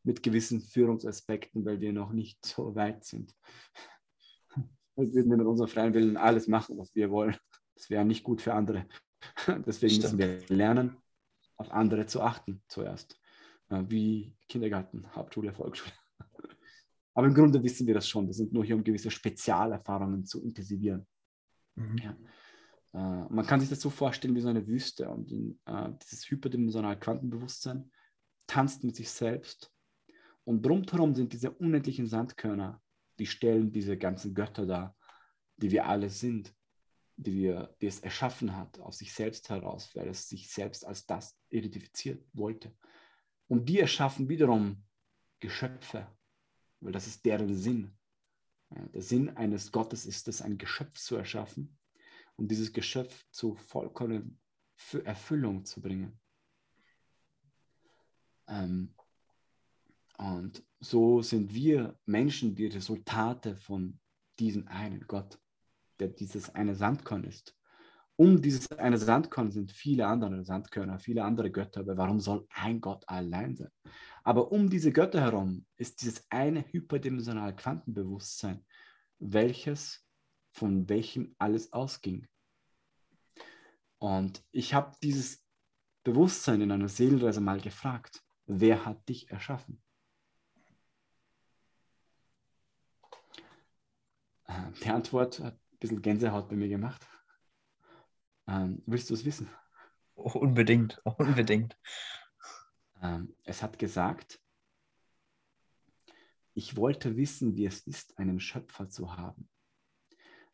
Mit gewissen Führungsaspekten, weil wir noch nicht so weit sind. Wir würden mit unserem freien Willen alles machen, was wir wollen. Das wäre nicht gut für andere. Deswegen Stimmt. müssen wir lernen, auf andere zu achten zuerst. Wie Kindergarten, Hauptschule, Volksschule. Aber im Grunde wissen wir das schon. Wir sind nur hier, um gewisse Spezialerfahrungen zu intensivieren. Mhm. Ja. Äh, man kann sich das so vorstellen wie so eine Wüste und in, äh, dieses hyperdimensionale Quantenbewusstsein tanzt mit sich selbst. Und drumherum sind diese unendlichen Sandkörner, die stellen diese ganzen Götter dar, die wir alle sind, die, die es erschaffen hat aus sich selbst heraus, weil es sich selbst als das identifiziert wollte. Und die erschaffen wiederum Geschöpfe, weil das ist deren Sinn. Der Sinn eines Gottes ist es, ein Geschöpf zu erschaffen und dieses Geschöpf zu vollkommen Erfüllung zu bringen. Ähm, und so sind wir Menschen die Resultate von diesem einen Gott, der dieses eine Sandkorn ist. Um dieses eine Sandkorn sind viele andere Sandkörner, viele andere Götter, aber warum soll ein Gott allein sein? Aber um diese Götter herum ist dieses eine hyperdimensionale Quantenbewusstsein, welches von welchem alles ausging. Und ich habe dieses Bewusstsein in einer Seelenreise mal gefragt, wer hat dich erschaffen? Äh, die Antwort hat bisschen Gänsehaut bei mir gemacht. Ähm, willst du es wissen? Unbedingt, unbedingt. Ähm, es hat gesagt, ich wollte wissen, wie es ist, einen Schöpfer zu haben.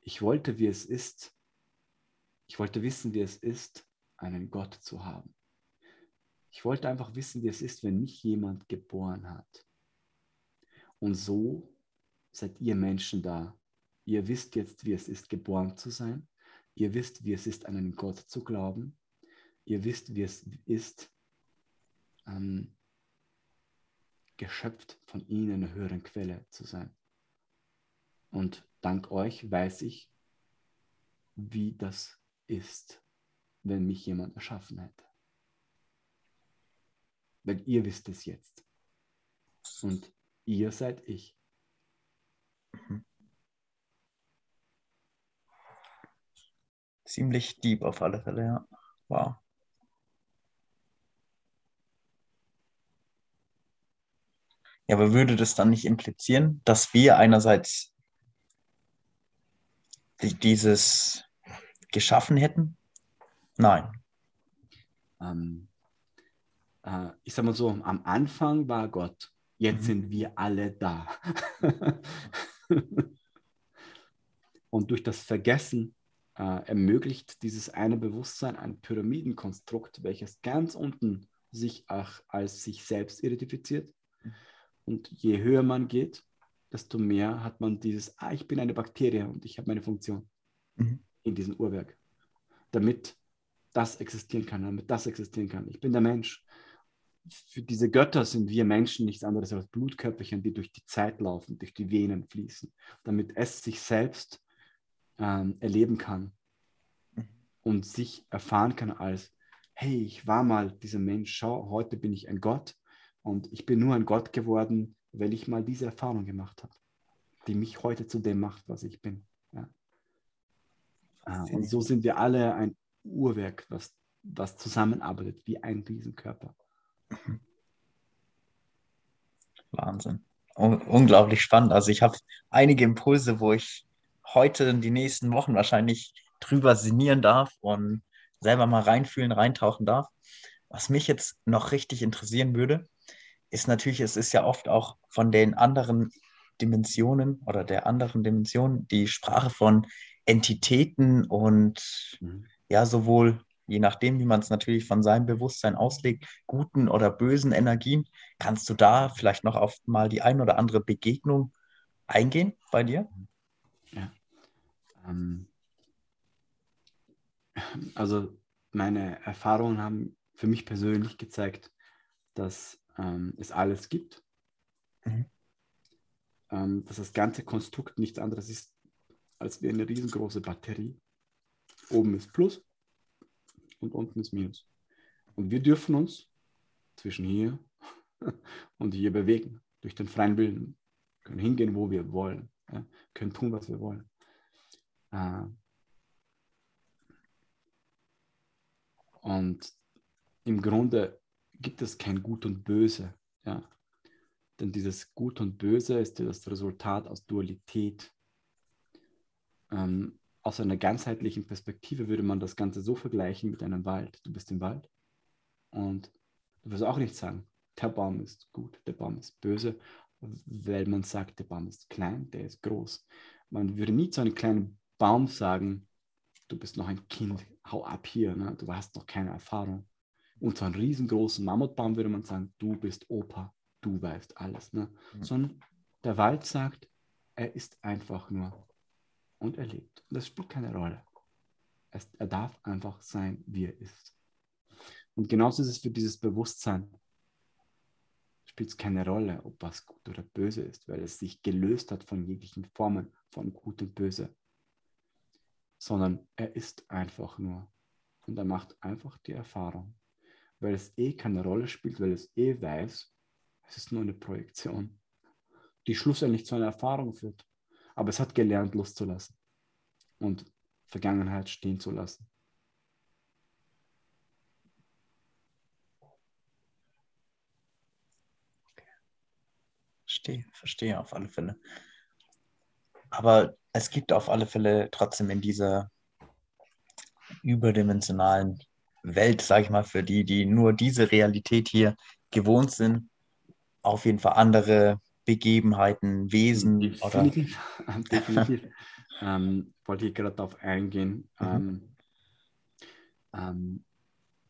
Ich wollte, wie es ist, ich wollte wissen, wie es ist, einen Gott zu haben. Ich wollte einfach wissen, wie es ist, wenn mich jemand geboren hat. Und so seid ihr Menschen da. Ihr wisst jetzt, wie es ist, geboren zu sein. Ihr wisst, wie es ist, an einen Gott zu glauben. Ihr wisst, wie es ist, ähm, geschöpft von ihnen einer höheren Quelle zu sein. Und dank euch weiß ich, wie das ist, wenn mich jemand erschaffen hätte. Weil ihr wisst es jetzt. Und ihr seid ich. Mhm. Ziemlich deep auf alle Fälle, ja. Wow. Ja, aber würde das dann nicht implizieren, dass wir einerseits dieses geschaffen hätten? Nein. Ähm, äh, ich sage mal so, am Anfang war Gott, jetzt mhm. sind wir alle da. Und durch das Vergessen äh, ermöglicht dieses eine Bewusstsein ein Pyramidenkonstrukt, welches ganz unten sich auch als sich selbst identifiziert. Mhm. Und je höher man geht, desto mehr hat man dieses, ah, ich bin eine Bakterie und ich habe meine Funktion mhm. in diesem Uhrwerk. Damit das existieren kann, damit das existieren kann. Ich bin der Mensch. Für diese Götter sind wir Menschen nichts anderes als Blutkörperchen, die durch die Zeit laufen, durch die Venen fließen, damit es sich selbst ähm, erleben kann und sich erfahren kann als, hey, ich war mal dieser Mensch, schau, heute bin ich ein Gott und ich bin nur ein Gott geworden, weil ich mal diese Erfahrung gemacht habe, die mich heute zu dem macht, was ich bin. Ja. Ah, und so sind wir alle ein Uhrwerk, was, was zusammenarbeitet wie ein Riesenkörper. Wahnsinn. Un unglaublich spannend. Also ich habe einige Impulse, wo ich heute in die nächsten Wochen wahrscheinlich drüber sinnieren darf und selber mal reinfühlen, reintauchen darf. Was mich jetzt noch richtig interessieren würde, ist natürlich, es ist ja oft auch von den anderen Dimensionen oder der anderen Dimension die Sprache von Entitäten und mhm. ja, sowohl je nachdem, wie man es natürlich von seinem Bewusstsein auslegt, guten oder bösen Energien. Kannst du da vielleicht noch auf mal die ein oder andere Begegnung eingehen bei dir? Ja. Ähm, also meine Erfahrungen haben für mich persönlich gezeigt, dass ähm, es alles gibt. Mhm. Ähm, dass das ganze Konstrukt nichts anderes ist als wie eine riesengroße Batterie. Oben ist Plus und unten ist Minus. Und wir dürfen uns zwischen hier und hier bewegen, durch den freien Willen. Können hingehen, wo wir wollen. Ja? Können tun, was wir wollen. Äh, und im Grunde gibt es kein Gut und Böse. Ja? Denn dieses Gut und Böse ist das Resultat aus Dualität. Ähm, aus einer ganzheitlichen Perspektive würde man das Ganze so vergleichen mit einem Wald. Du bist im Wald und du wirst auch nicht sagen, der Baum ist gut, der Baum ist böse, weil man sagt, der Baum ist klein, der ist groß. Man würde nie zu einem kleinen Baum sagen, du bist noch ein Kind, hau ab hier, ne? du hast noch keine Erfahrung. Und zu einem riesengroßen Mammutbaum würde man sagen, du bist Opa, du weißt alles. Ne? Mhm. Sondern der Wald sagt, er ist einfach nur und er lebt. Und das spielt keine Rolle. Es, er darf einfach sein, wie er ist. Und genauso ist es für dieses Bewusstsein. Spielt es keine Rolle, ob was gut oder böse ist, weil es sich gelöst hat von jeglichen Formen von gut und böse. Sondern er ist einfach nur. Und er macht einfach die Erfahrung weil es eh keine Rolle spielt, weil es eh weiß, es ist nur eine Projektion, die schlussendlich zu einer Erfahrung führt. Aber es hat gelernt, loszulassen und Vergangenheit stehen zu lassen. Verstehe, verstehe auf alle Fälle. Aber es gibt auf alle Fälle trotzdem in dieser überdimensionalen Welt, sage ich mal, für die, die nur diese Realität hier gewohnt sind, auf jeden Fall andere Begebenheiten, Wesen definitiv, oder. Definitiv. ähm, wollte ich gerade darauf eingehen. Mhm. Ähm, ähm,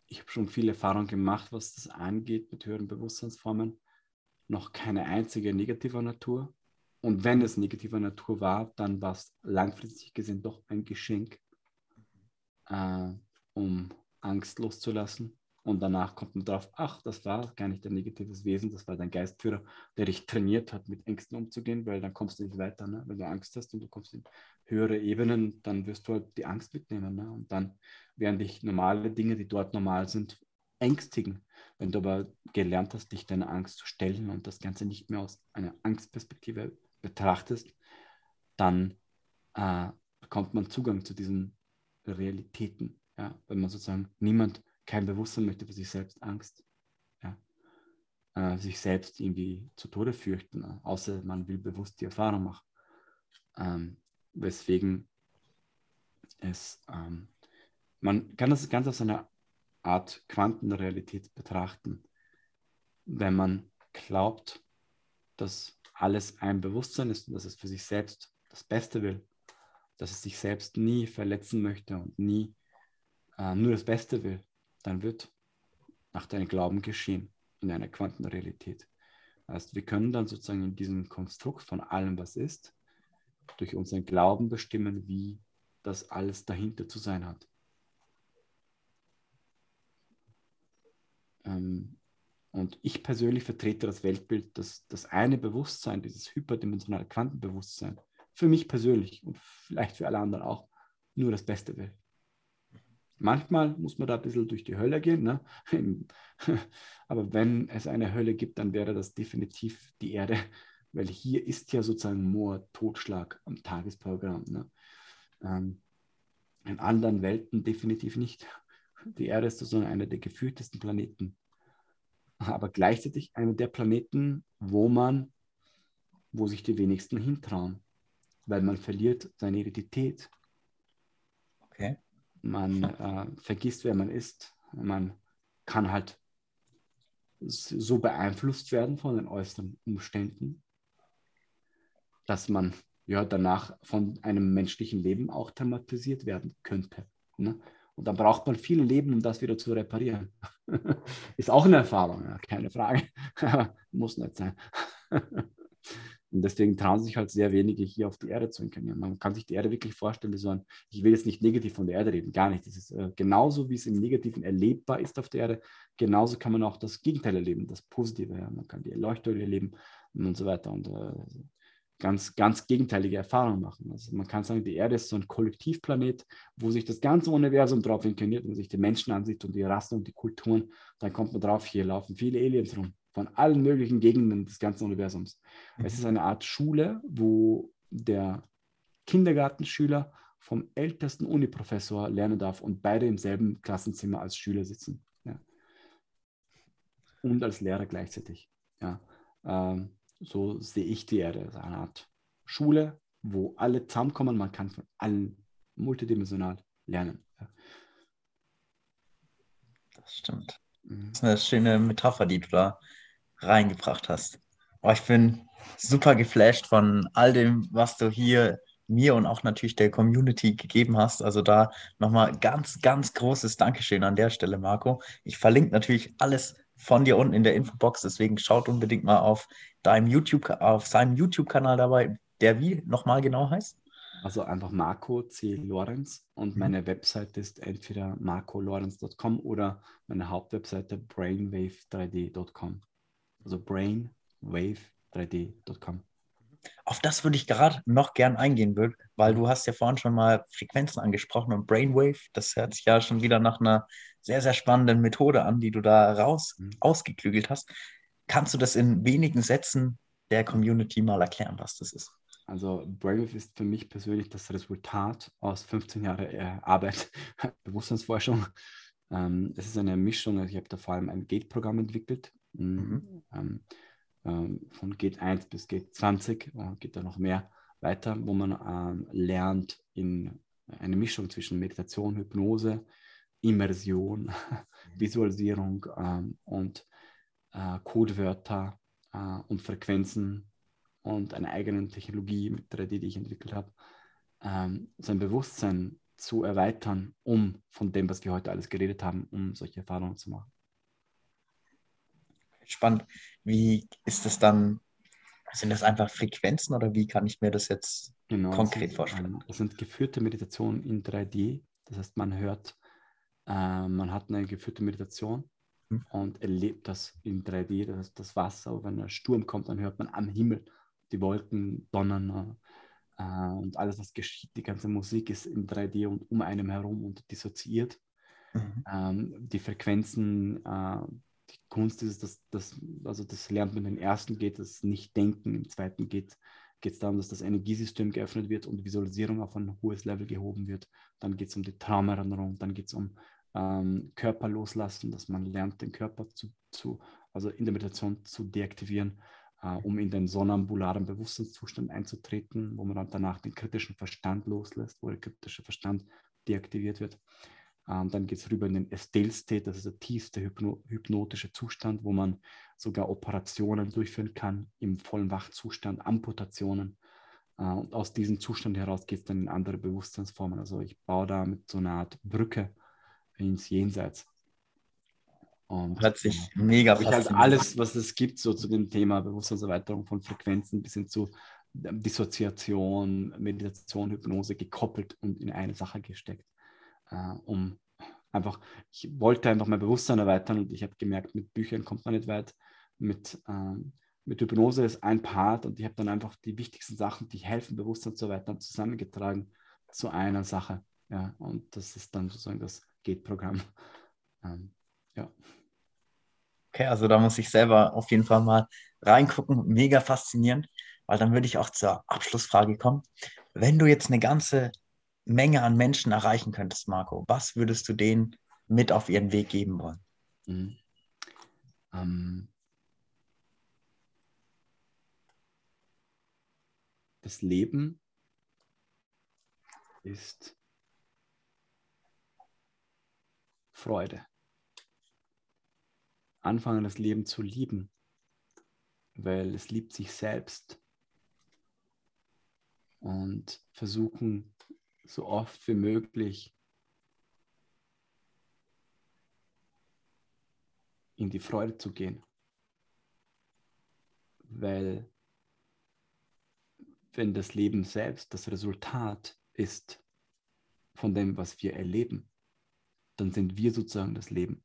ich habe schon viel Erfahrung gemacht, was das angeht mit höheren Bewusstseinsformen. Noch keine einzige negativer Natur. Und wenn es negativer Natur war, dann war es langfristig gesehen doch ein Geschenk, äh, um Angst loszulassen. Und danach kommt man drauf, ach, das war gar nicht ein negatives Wesen, das war dein Geistführer, der dich trainiert hat, mit Ängsten umzugehen, weil dann kommst du nicht weiter. Ne? Wenn du Angst hast und du kommst in höhere Ebenen, dann wirst du halt die Angst mitnehmen. Ne? Und dann werden dich normale Dinge, die dort normal sind, ängstigen. Wenn du aber gelernt hast, dich deiner Angst zu stellen und das Ganze nicht mehr aus einer Angstperspektive betrachtest, dann äh, bekommt man Zugang zu diesen Realitäten ja, wenn man sozusagen niemand kein Bewusstsein möchte für sich selbst Angst, ja, äh, sich selbst irgendwie zu Tode fürchten, äh, außer man will bewusst die Erfahrung machen. Ähm, weswegen es, ähm, man kann das Ganze aus einer Art Quantenrealität betrachten, wenn man glaubt, dass alles ein Bewusstsein ist und dass es für sich selbst das Beste will, dass es sich selbst nie verletzen möchte und nie äh, nur das Beste will, dann wird nach deinem Glauben geschehen in einer Quantenrealität. Heißt, wir können dann sozusagen in diesem Konstrukt von allem, was ist, durch unseren Glauben bestimmen, wie das alles dahinter zu sein hat. Ähm, und ich persönlich vertrete das Weltbild, dass das eine Bewusstsein, dieses hyperdimensionale Quantenbewusstsein, für mich persönlich und vielleicht für alle anderen auch, nur das Beste will. Manchmal muss man da ein bisschen durch die Hölle gehen, ne? aber wenn es eine Hölle gibt, dann wäre das definitiv die Erde, weil hier ist ja sozusagen Mord, Totschlag am Tagesprogramm. Ne? Ähm, in anderen Welten definitiv nicht. Die Erde ist sozusagen einer der gefühltesten Planeten, aber gleichzeitig einer der Planeten, wo man, wo sich die wenigsten hintrauen, weil man verliert seine Identität. Okay. Man äh, vergisst, wer man ist. Man kann halt so beeinflusst werden von den äußeren Umständen, dass man ja danach von einem menschlichen Leben auch thematisiert werden könnte. Ne? Und dann braucht man viel Leben, um das wieder zu reparieren. Ist auch eine Erfahrung, ja, keine Frage. Muss nicht sein. Und deswegen trauen sich halt sehr wenige hier auf die Erde zu inkarnieren. Man kann sich die Erde wirklich vorstellen, so ein, ich will jetzt nicht negativ von der Erde reden, gar nicht. Das ist äh, genauso, wie es im Negativen erlebbar ist auf der Erde, genauso kann man auch das Gegenteil erleben, das Positive. Ja. Man kann die Erleuchtung erleben und so weiter. Und äh, ganz, ganz gegenteilige Erfahrungen machen. Also man kann sagen, die Erde ist so ein Kollektivplanet, wo sich das ganze Universum drauf inkarniert und sich die Menschen ansieht und die Rassen und die Kulturen. Dann kommt man drauf, hier laufen viele Aliens rum von allen möglichen Gegenden des ganzen Universums. Mhm. Es ist eine Art Schule, wo der Kindergartenschüler vom ältesten Uniprofessor lernen darf und beide im selben Klassenzimmer als Schüler sitzen. Ja. Und als Lehrer gleichzeitig. Ja. Ähm, so sehe ich die Erde. als eine Art Schule, wo alle zusammenkommen. Man kann von allen multidimensional lernen. Das stimmt. Mhm. Das ist eine schöne Metapher, die du da reingebracht hast. Oh, ich bin super geflasht von all dem, was du hier mir und auch natürlich der Community gegeben hast. Also da nochmal ganz, ganz großes Dankeschön an der Stelle, Marco. Ich verlinke natürlich alles von dir unten in der Infobox, deswegen schaut unbedingt mal auf deinem YouTube, auf seinem YouTube-Kanal dabei, der wie nochmal genau heißt? Also einfach Marco C. Lorenz und mhm. meine Webseite ist entweder marcolorenz.com oder meine Hauptwebseite brainwave3d.com also brainwave3d.com. Auf das würde ich gerade noch gern eingehen, weil du hast ja vorhin schon mal Frequenzen angesprochen und Brainwave, das hört sich ja schon wieder nach einer sehr, sehr spannenden Methode an, die du da raus mhm. ausgeklügelt hast. Kannst du das in wenigen Sätzen der Community mal erklären, was das ist? Also Brainwave ist für mich persönlich das Resultat aus 15 Jahren äh, Arbeit, Bewusstseinsforschung. Ähm, es ist eine Mischung, also ich habe da vor allem ein Gate-Programm entwickelt, Mhm. Ähm, ähm, von Gate 1 bis Gate 20 äh, geht da noch mehr weiter, wo man ähm, lernt in eine Mischung zwischen Meditation, Hypnose, Immersion. Visualisierung ähm, und äh, Codewörter äh, und Frequenzen und eine eigene Technologie mit 3D, die ich entwickelt habe, sein Bewusstsein zu erweitern, um von dem, was wir heute alles geredet haben, um solche Erfahrungen zu machen spannend. Wie ist das dann? Sind das einfach Frequenzen oder wie kann ich mir das jetzt genau, konkret vorstellen? Das sind geführte Meditationen in 3D. Das heißt, man hört, äh, man hat eine geführte Meditation hm. und erlebt das in 3D. Das heißt, das Wasser, wenn ein Sturm kommt, dann hört man am Himmel die Wolken donnern äh, und alles, was geschieht, die ganze Musik ist in 3D und um einem herum und dissoziiert. Mhm. Ähm, die Frequenzen, äh, die Kunst ist, dass das, also das lernt man im ersten geht das Nicht-Denken, im zweiten geht es darum, dass das Energiesystem geöffnet wird und Visualisierung auf ein hohes Level gehoben wird. Dann geht es um die Traumerinnerung, dann geht es um ähm, Körper loslassen, dass man lernt, den Körper zu, zu also in der Meditation zu deaktivieren, äh, um in den sonnambularen Bewusstseinszustand einzutreten, wo man dann danach den kritischen Verstand loslässt, wo der kritische Verstand deaktiviert wird. Ähm, dann geht es rüber in den Estelle State, das ist der tiefste hypno hypnotische Zustand, wo man sogar Operationen durchführen kann im vollen Wachzustand, Amputationen. Äh, und aus diesem Zustand heraus geht es dann in andere Bewusstseinsformen. Also ich baue da mit so einer Art Brücke ins Jenseits. Und Hört sich ja, mega halt faszinierend halt alles, was es gibt, so zu dem Thema Bewusstseinserweiterung von Frequenzen bis hin zu ähm, Dissoziation, Meditation, Hypnose gekoppelt und in eine Sache gesteckt, äh, um einfach, ich wollte einfach mein Bewusstsein erweitern und ich habe gemerkt, mit Büchern kommt man nicht weit, mit, ähm, mit Hypnose ist ein Part und ich habe dann einfach die wichtigsten Sachen, die helfen, Bewusstsein zu erweitern, zusammengetragen zu einer Sache. Ja, und das ist dann sozusagen das Gate-Programm. Ähm, ja. Okay, also da muss ich selber auf jeden Fall mal reingucken. Mega faszinierend, weil dann würde ich auch zur Abschlussfrage kommen. Wenn du jetzt eine ganze Menge an Menschen erreichen könntest, Marco, was würdest du denen mit auf ihren Weg geben wollen? Mhm. Ähm, das Leben ist Freude anfangen, das Leben zu lieben, weil es liebt sich selbst und versuchen so oft wie möglich in die Freude zu gehen, weil wenn das Leben selbst das Resultat ist von dem, was wir erleben, dann sind wir sozusagen das Leben.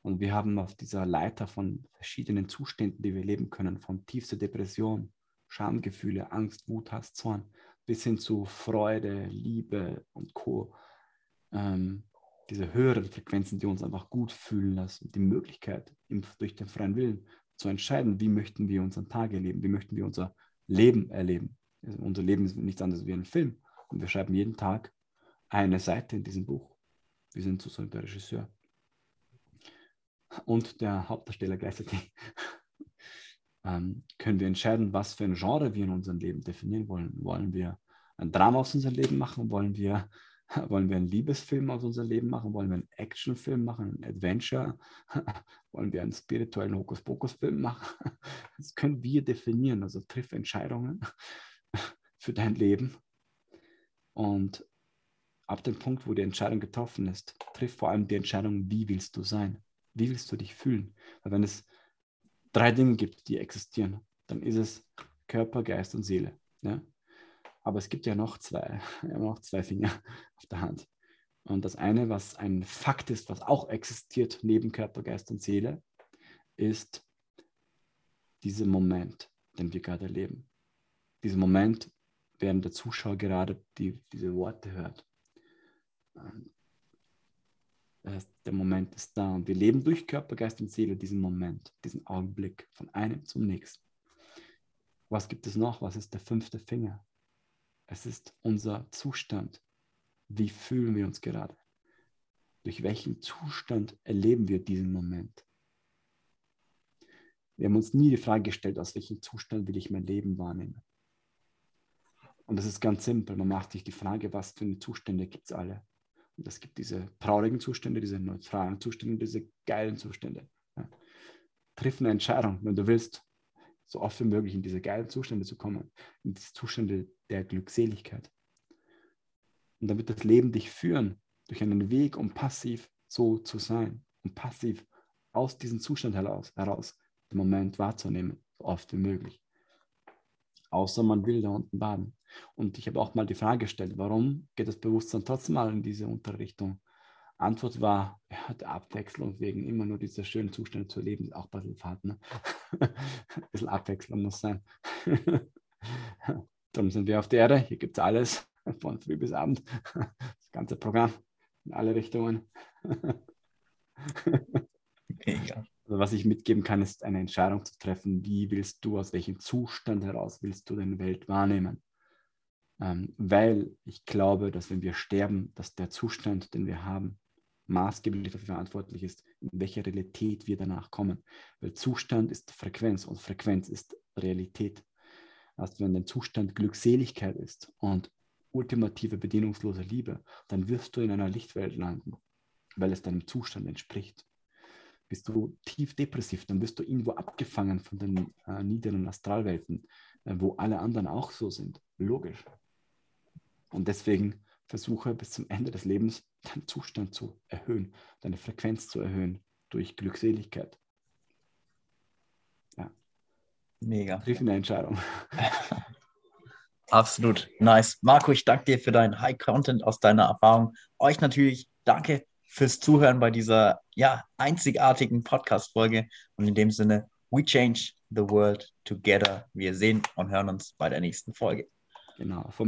Und wir haben auf dieser Leiter von verschiedenen Zuständen, die wir leben können, von tiefster Depression, Schamgefühle, Angst, Wut, Hass, Zorn, bis hin zu Freude, Liebe und Co. Ähm, diese höheren Frequenzen, die uns einfach gut fühlen lassen, die Möglichkeit, durch den freien Willen zu entscheiden, wie möchten wir unseren Tag erleben, wie möchten wir unser Leben erleben. Also unser Leben ist nichts anderes wie ein Film. Und wir schreiben jeden Tag eine Seite in diesem Buch. Wir sind sozusagen der Regisseur und der Hauptdarsteller gleichzeitig, ähm, können wir entscheiden, was für ein Genre wir in unserem Leben definieren wollen. Wollen wir ein Drama aus unserem Leben machen? Wollen wir, wollen wir einen Liebesfilm aus unserem Leben machen? Wollen wir einen Actionfilm machen? Ein Adventure? wollen wir einen spirituellen Hokuspokus-Film machen? Das können wir definieren. Also triff Entscheidungen für dein Leben. Und ab dem Punkt, wo die Entscheidung getroffen ist, triff vor allem die Entscheidung, wie willst du sein? Wie willst du dich fühlen? Weil wenn es drei Dinge gibt, die existieren, dann ist es Körper, Geist und Seele. Ja? Aber es gibt ja noch zwei, ja, noch zwei Finger auf der Hand. Und das eine, was ein Fakt ist, was auch existiert neben Körper, Geist und Seele, ist dieser Moment, den wir gerade erleben. Dieser Moment, während der Zuschauer gerade die, diese Worte hört. Der Moment ist da und wir leben durch Körper, Geist und Seele diesen Moment, diesen Augenblick von einem zum nächsten. Was gibt es noch? Was ist der fünfte Finger? Es ist unser Zustand. Wie fühlen wir uns gerade? Durch welchen Zustand erleben wir diesen Moment? Wir haben uns nie die Frage gestellt, aus welchem Zustand will ich mein Leben wahrnehmen. Und das ist ganz simpel. Man macht sich die Frage, was für Zustände gibt es alle? Es gibt diese traurigen Zustände, diese neutralen Zustände, diese geilen Zustände. Ja. Triff eine Entscheidung, wenn du willst, so oft wie möglich in diese geilen Zustände zu kommen, in diese Zustände der Glückseligkeit. Und wird das Leben dich führen durch einen Weg, um passiv so zu sein, um passiv aus diesem Zustand heraus, heraus den Moment wahrzunehmen, so oft wie möglich. Außer man will da unten baden. Und ich habe auch mal die Frage gestellt, warum geht das Bewusstsein trotzdem mal in diese Unterrichtung? Antwort war, ja, der Abwechslung wegen immer nur dieser schönen Zustände zu erleben, ist auch ein bisschen fad. Ne? ein bisschen Abwechslung muss sein. Darum sind wir auf der Erde. Hier gibt es alles, von früh bis abend. Das ganze Programm in alle Richtungen. Mega. Also was ich mitgeben kann, ist eine Entscheidung zu treffen, wie willst du, aus welchem Zustand heraus willst du deine Welt wahrnehmen. Ähm, weil ich glaube, dass wenn wir sterben, dass der Zustand, den wir haben, maßgeblich dafür verantwortlich ist, in welche Realität wir danach kommen. Weil Zustand ist Frequenz und Frequenz ist Realität. Also wenn dein Zustand Glückseligkeit ist und ultimative bedingungslose Liebe, dann wirst du in einer Lichtwelt landen, weil es deinem Zustand entspricht. Bist du tief depressiv, dann wirst du irgendwo abgefangen von den äh, niederen Astralwelten, äh, wo alle anderen auch so sind. Logisch. Und deswegen versuche bis zum Ende des Lebens deinen Zustand zu erhöhen, deine Frequenz zu erhöhen, durch Glückseligkeit. Ja. Mega. Triff eine Entscheidung. Absolut. Nice. Marco, ich danke dir für deinen High Content aus deiner Erfahrung. Euch natürlich danke fürs Zuhören bei dieser ja, einzigartigen Podcast-Folge. Und in dem Sinne, we change the world together. Wir sehen und hören uns bei der nächsten Folge. Genau.